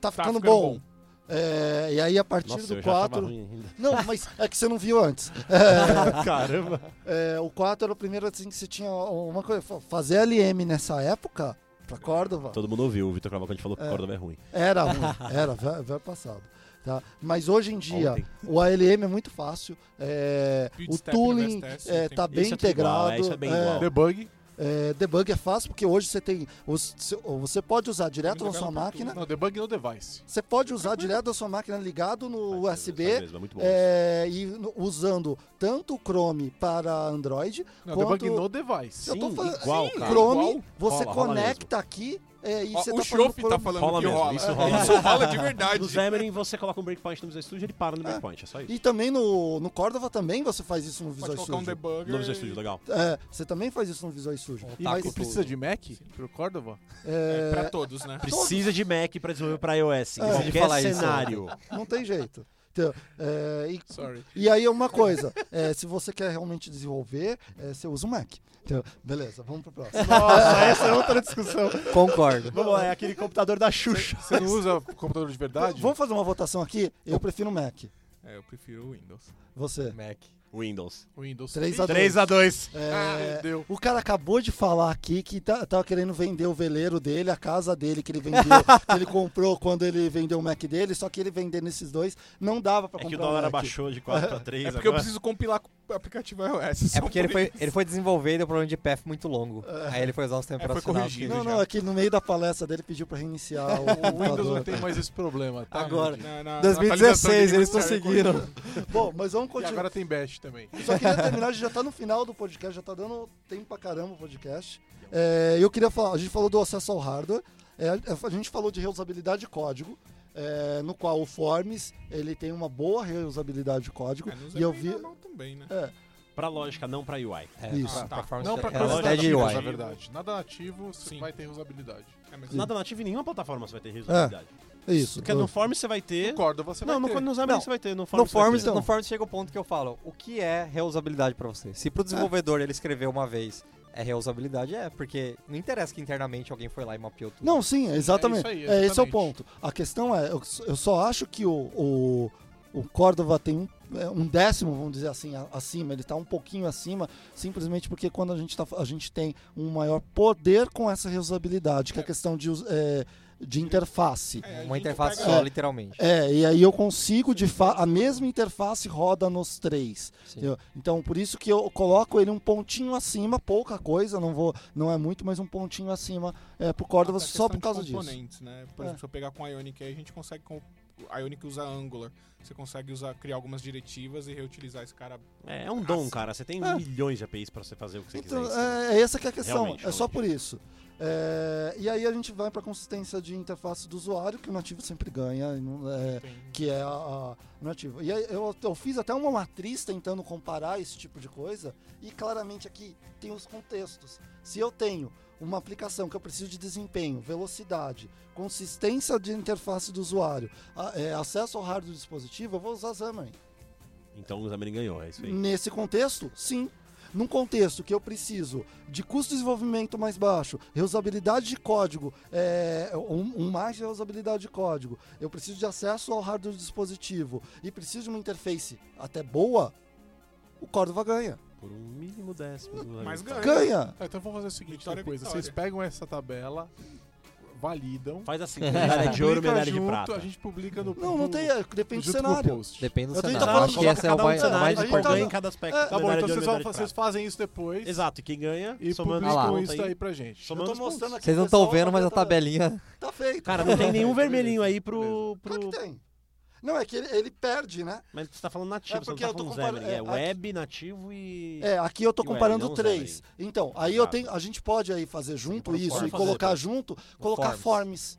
tá Tá ficando, ficando bom. bom. É, e aí a partir Nossa, do eu já tava 4. ruim ainda. Não, mas é que você não viu antes. (laughs) É, Caramba. é, o 4 era o primeiro assim que você tinha uma coisa. fa- Fazer LM nessa época, pra Córdoba, Todo mundo ouviu o Vitor Cavalcante falou que É. Córdova é ruim. era ruim. (laughs) Era, vai passado. Tá? Mas hoje em dia, Ontem. o ALM é muito fácil. é, o tooling é, tem- tá bem Isso tudo igual, integrado. é, isso é bem é, igual. Debug. É, debug é fácil porque hoje você tem. os- você pode usar direto na sua máquina. Não, debug no device. Você pode usar direto da sua máquina ligado no USB. mesmo, é muito bom. é, e no- usando tanto o Chrome para Android, Não, Quanto- debug no device. eu tô Sim, falando- igual, Sim, cara. Chrome, igual. você Rola, rola conecta aqui é, e Ó, você o tá Chopp falando tá falando Rola que mesmo, rola. isso rola. Isso rola de verdade. No Xamarin, você coloca um breakpoint no Visual Studio, ele para no breakpoint, é só isso. E também no, no Cordova também você faz isso no Pode Visual colocar um Studio. debugger. No Visual Studio, legal. É, você também faz isso no Visual Studio. E, Mas, precisa de Mac pro Córdoba? é, Pra todos, né? Precisa de Mac pra desenvolver pra iOS. É. qualquer falar isso, cenário. não tem jeito. Então, é, e, Sorry. e aí uma coisa, é, se você quer realmente desenvolver, é, você usa o Mac. Então, beleza, vamos pro próximo. Nossa, essa é outra discussão. Concordo. Vamos lá, é aquele computador da Xuxa. Você não usa computador de verdade? Vamos fazer uma votação aqui? Eu prefiro o Mac. É, eu prefiro o Windows. Você. Mac. Windows. Windows. 3 a 2. 3 a 2 É, Ah, deu. o cara acabou de falar aqui que tá, tava querendo vender o veleiro dele, a casa dele que ele vendeu, (laughs) que ele comprou quando ele vendeu o Mac dele, só que ele vender nesses dois não dava pra É comprar que o dólar um Mac. abaixou de 4 pra 3 (laughs) É porque eu preciso compilar com o aplicativo iOS. É porque ele foi, ele foi desenvolver e deu problema de path muito longo. Aí ele foi usar um sistema É, foi operacional. corrigido. Não, não, é que no meio da palestra dele pediu pra reiniciar (laughs) o, O Windows não tem mais esse problema, tá? Agora. Na- na- na 2016, atualização eles conseguiram. Bom, mas vamos E continuar. agora tem Bash também. Só queria terminar, a gente já tá no final do podcast, já tá dando tempo pra caramba o podcast. É, eu queria falar, a gente falou do acesso ao hardware, é, a gente falou de reusabilidade de código, é, no qual o Forms ele tem uma boa reusabilidade de código. É, e eu é vi. normal também, né? É, Pra lógica, não pra UI. É, Isso. pra- Tá. performance Não pra é, é nativas, UI. na verdade. Nada nativo, você Sim. vai ter usabilidade. É, mas Nada nativo em nenhuma plataforma você vai ter reusabilidade. é isso. Porque no Forms você vai ter. Concordo, você Não, vai no, ter. no Xamarin Não. você vai ter. No No Forms, você vai Forms, ter. Então. no Forms chega o ponto que eu falo, o que é reusabilidade pra você? Se pro desenvolvedor ele escreveu uma vez, é reusabilidade? É, porque não interessa que internamente alguém foi lá e mapeou tudo. Não, sim, exatamente. É isso aí, É, esse é o exatamente. ponto. A questão é, eu, eu só acho que o, o, o Córdoba tem um, é, um décimo, vamos dizer assim, a- acima. Ele está um pouquinho acima, simplesmente porque quando a gente, tá, a gente tem um maior poder com essa reusabilidade, que é a questão de, é, de interface. É, Uma interface pega- só, É. literalmente. É, e aí eu consigo de fa a mesma interface roda nos três. Então por isso que eu coloco ele um pontinho acima, pouca coisa, não vou, não é muito, mas um pontinho acima é, pro Córdoba Até só por causa disso. componentes, Né? Por É. exemplo, se eu pegar com a Ionic aí, a gente consegue. Com... A Ionic usa Angular. Você consegue usar, criar algumas diretivas e reutilizar esse cara. É, é um dom, cara. Você tem É. milhões de APIs pra você fazer o que você Então, quiser. é, é essa que é a questão, Realmente, é só realmente. por isso. É, e aí a gente vai para a consistência de interface do usuário, que o nativo sempre ganha, e é, que é a, a nativo. E aí eu, eu fiz até uma matriz tentando comparar esse tipo de coisa, e claramente aqui tem os contextos. Se eu tenho uma aplicação que eu preciso de desempenho, velocidade, consistência de interface do usuário, a- é, acesso ao hardware do dispositivo, eu vou usar Xamarin. Então o Xamarin ganhou, é isso aí. Nesse contexto, sim. Num contexto que eu preciso de custo de desenvolvimento mais baixo, reusabilidade de código, é, um, um mais de reusabilidade de código, eu preciso de acesso ao hardware do dispositivo e preciso de uma interface até boa, o Cordova ganha. Por um mínimo décimo. Mas ganha. Ganha! Então vamos fazer o seguinte, vitória. Vocês pegam essa tabela, validam. Faz assim, medalha de ouro, medalha de prata. A gente publica no Não, não tem, é, depende do cenário. Depende do cenário. falando Acho que esse é o Cada um mais, cenário, mais a gente importante. tá- em cada aspecto. É, Tá bom, então vocês, vão- vocês fazem isso depois. Exato, e quem ganha, E somando publicam isso aí pra gente. Somando Eu os tô mostrando aqui Vocês não estão vendo, mas a tá- tabelinha. (laughs) Tá feito. Cara, não tem nenhum vermelhinho aí pro... Claro pro... que tem. Não, é que ele, ele perde, né? Mas você tá falando nativo, É você não porque tá eu tô falando Xamarin. É, é, aqui- web, nativo e... É, aqui eu E web, comparando não três. Então, aí eu tenho, a gente pode aí fazer junto por isso forma. e Fazer, colocar junto, colocar Forms. forms.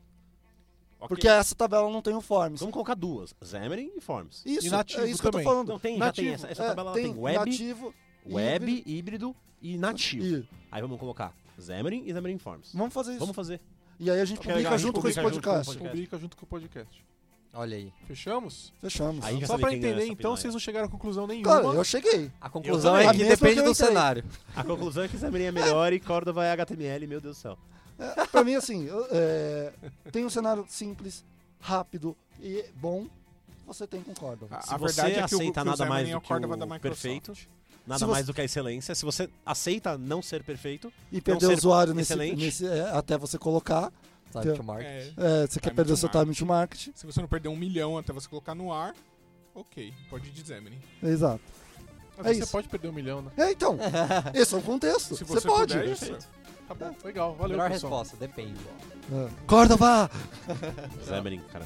Ok. Porque essa tabela não tem o forms. Vamos colocar duas, Xamarin e Forms. Isso, E nativo é isso que eu também. tô falando. Não, tem, Nativo. já tem. Essa, essa É, tabela ela tem, web, nativo, web, híbrido híbrido e nativo. e- Aí vamos colocar Xamarin e Xamarin Forms. Vamos fazer isso. Vamos fazer. E aí a gente publica legal, a gente junto com esse publica junto com o podcast. podcast. Publica junto com o podcast. Olha aí. Fechamos? Fechamos. Aí já Só pra quem entender, essa então, piranha. vocês não chegaram a conclusão nenhuma. Cara, eu cheguei. A conclusão também. é A que mesma depende que eu do entrei. cenário. A conclusão é que Xamarin é melhor e Cordova é HTML, meu Deus do céu. É, pra mim, assim, eu- é, tem um cenário simples, rápido e bom. Você tem com Cordova. A, Se a você verdade é que o, aceita nada mais é do que o perfeito, nada Se você- mais do que a excelência, se você aceita não ser perfeito, E perder ser o usuário nesse, excelente. nesse- é, até você colocar. Então, to market. É, É, você quer Time perder to o seu market. time to market. se você não perder um milhão até você colocar no ar, ok, pode ir de Xamarin. Exato. Mas É você isso. pode perder um milhão, né? É, então. (laughs) esse é o contexto. Se Você, você pode. puder, isso. Tá bom, legal. Valeu, Melhor pessoal. resposta, depende. É. Cordova! Xamarin, cara.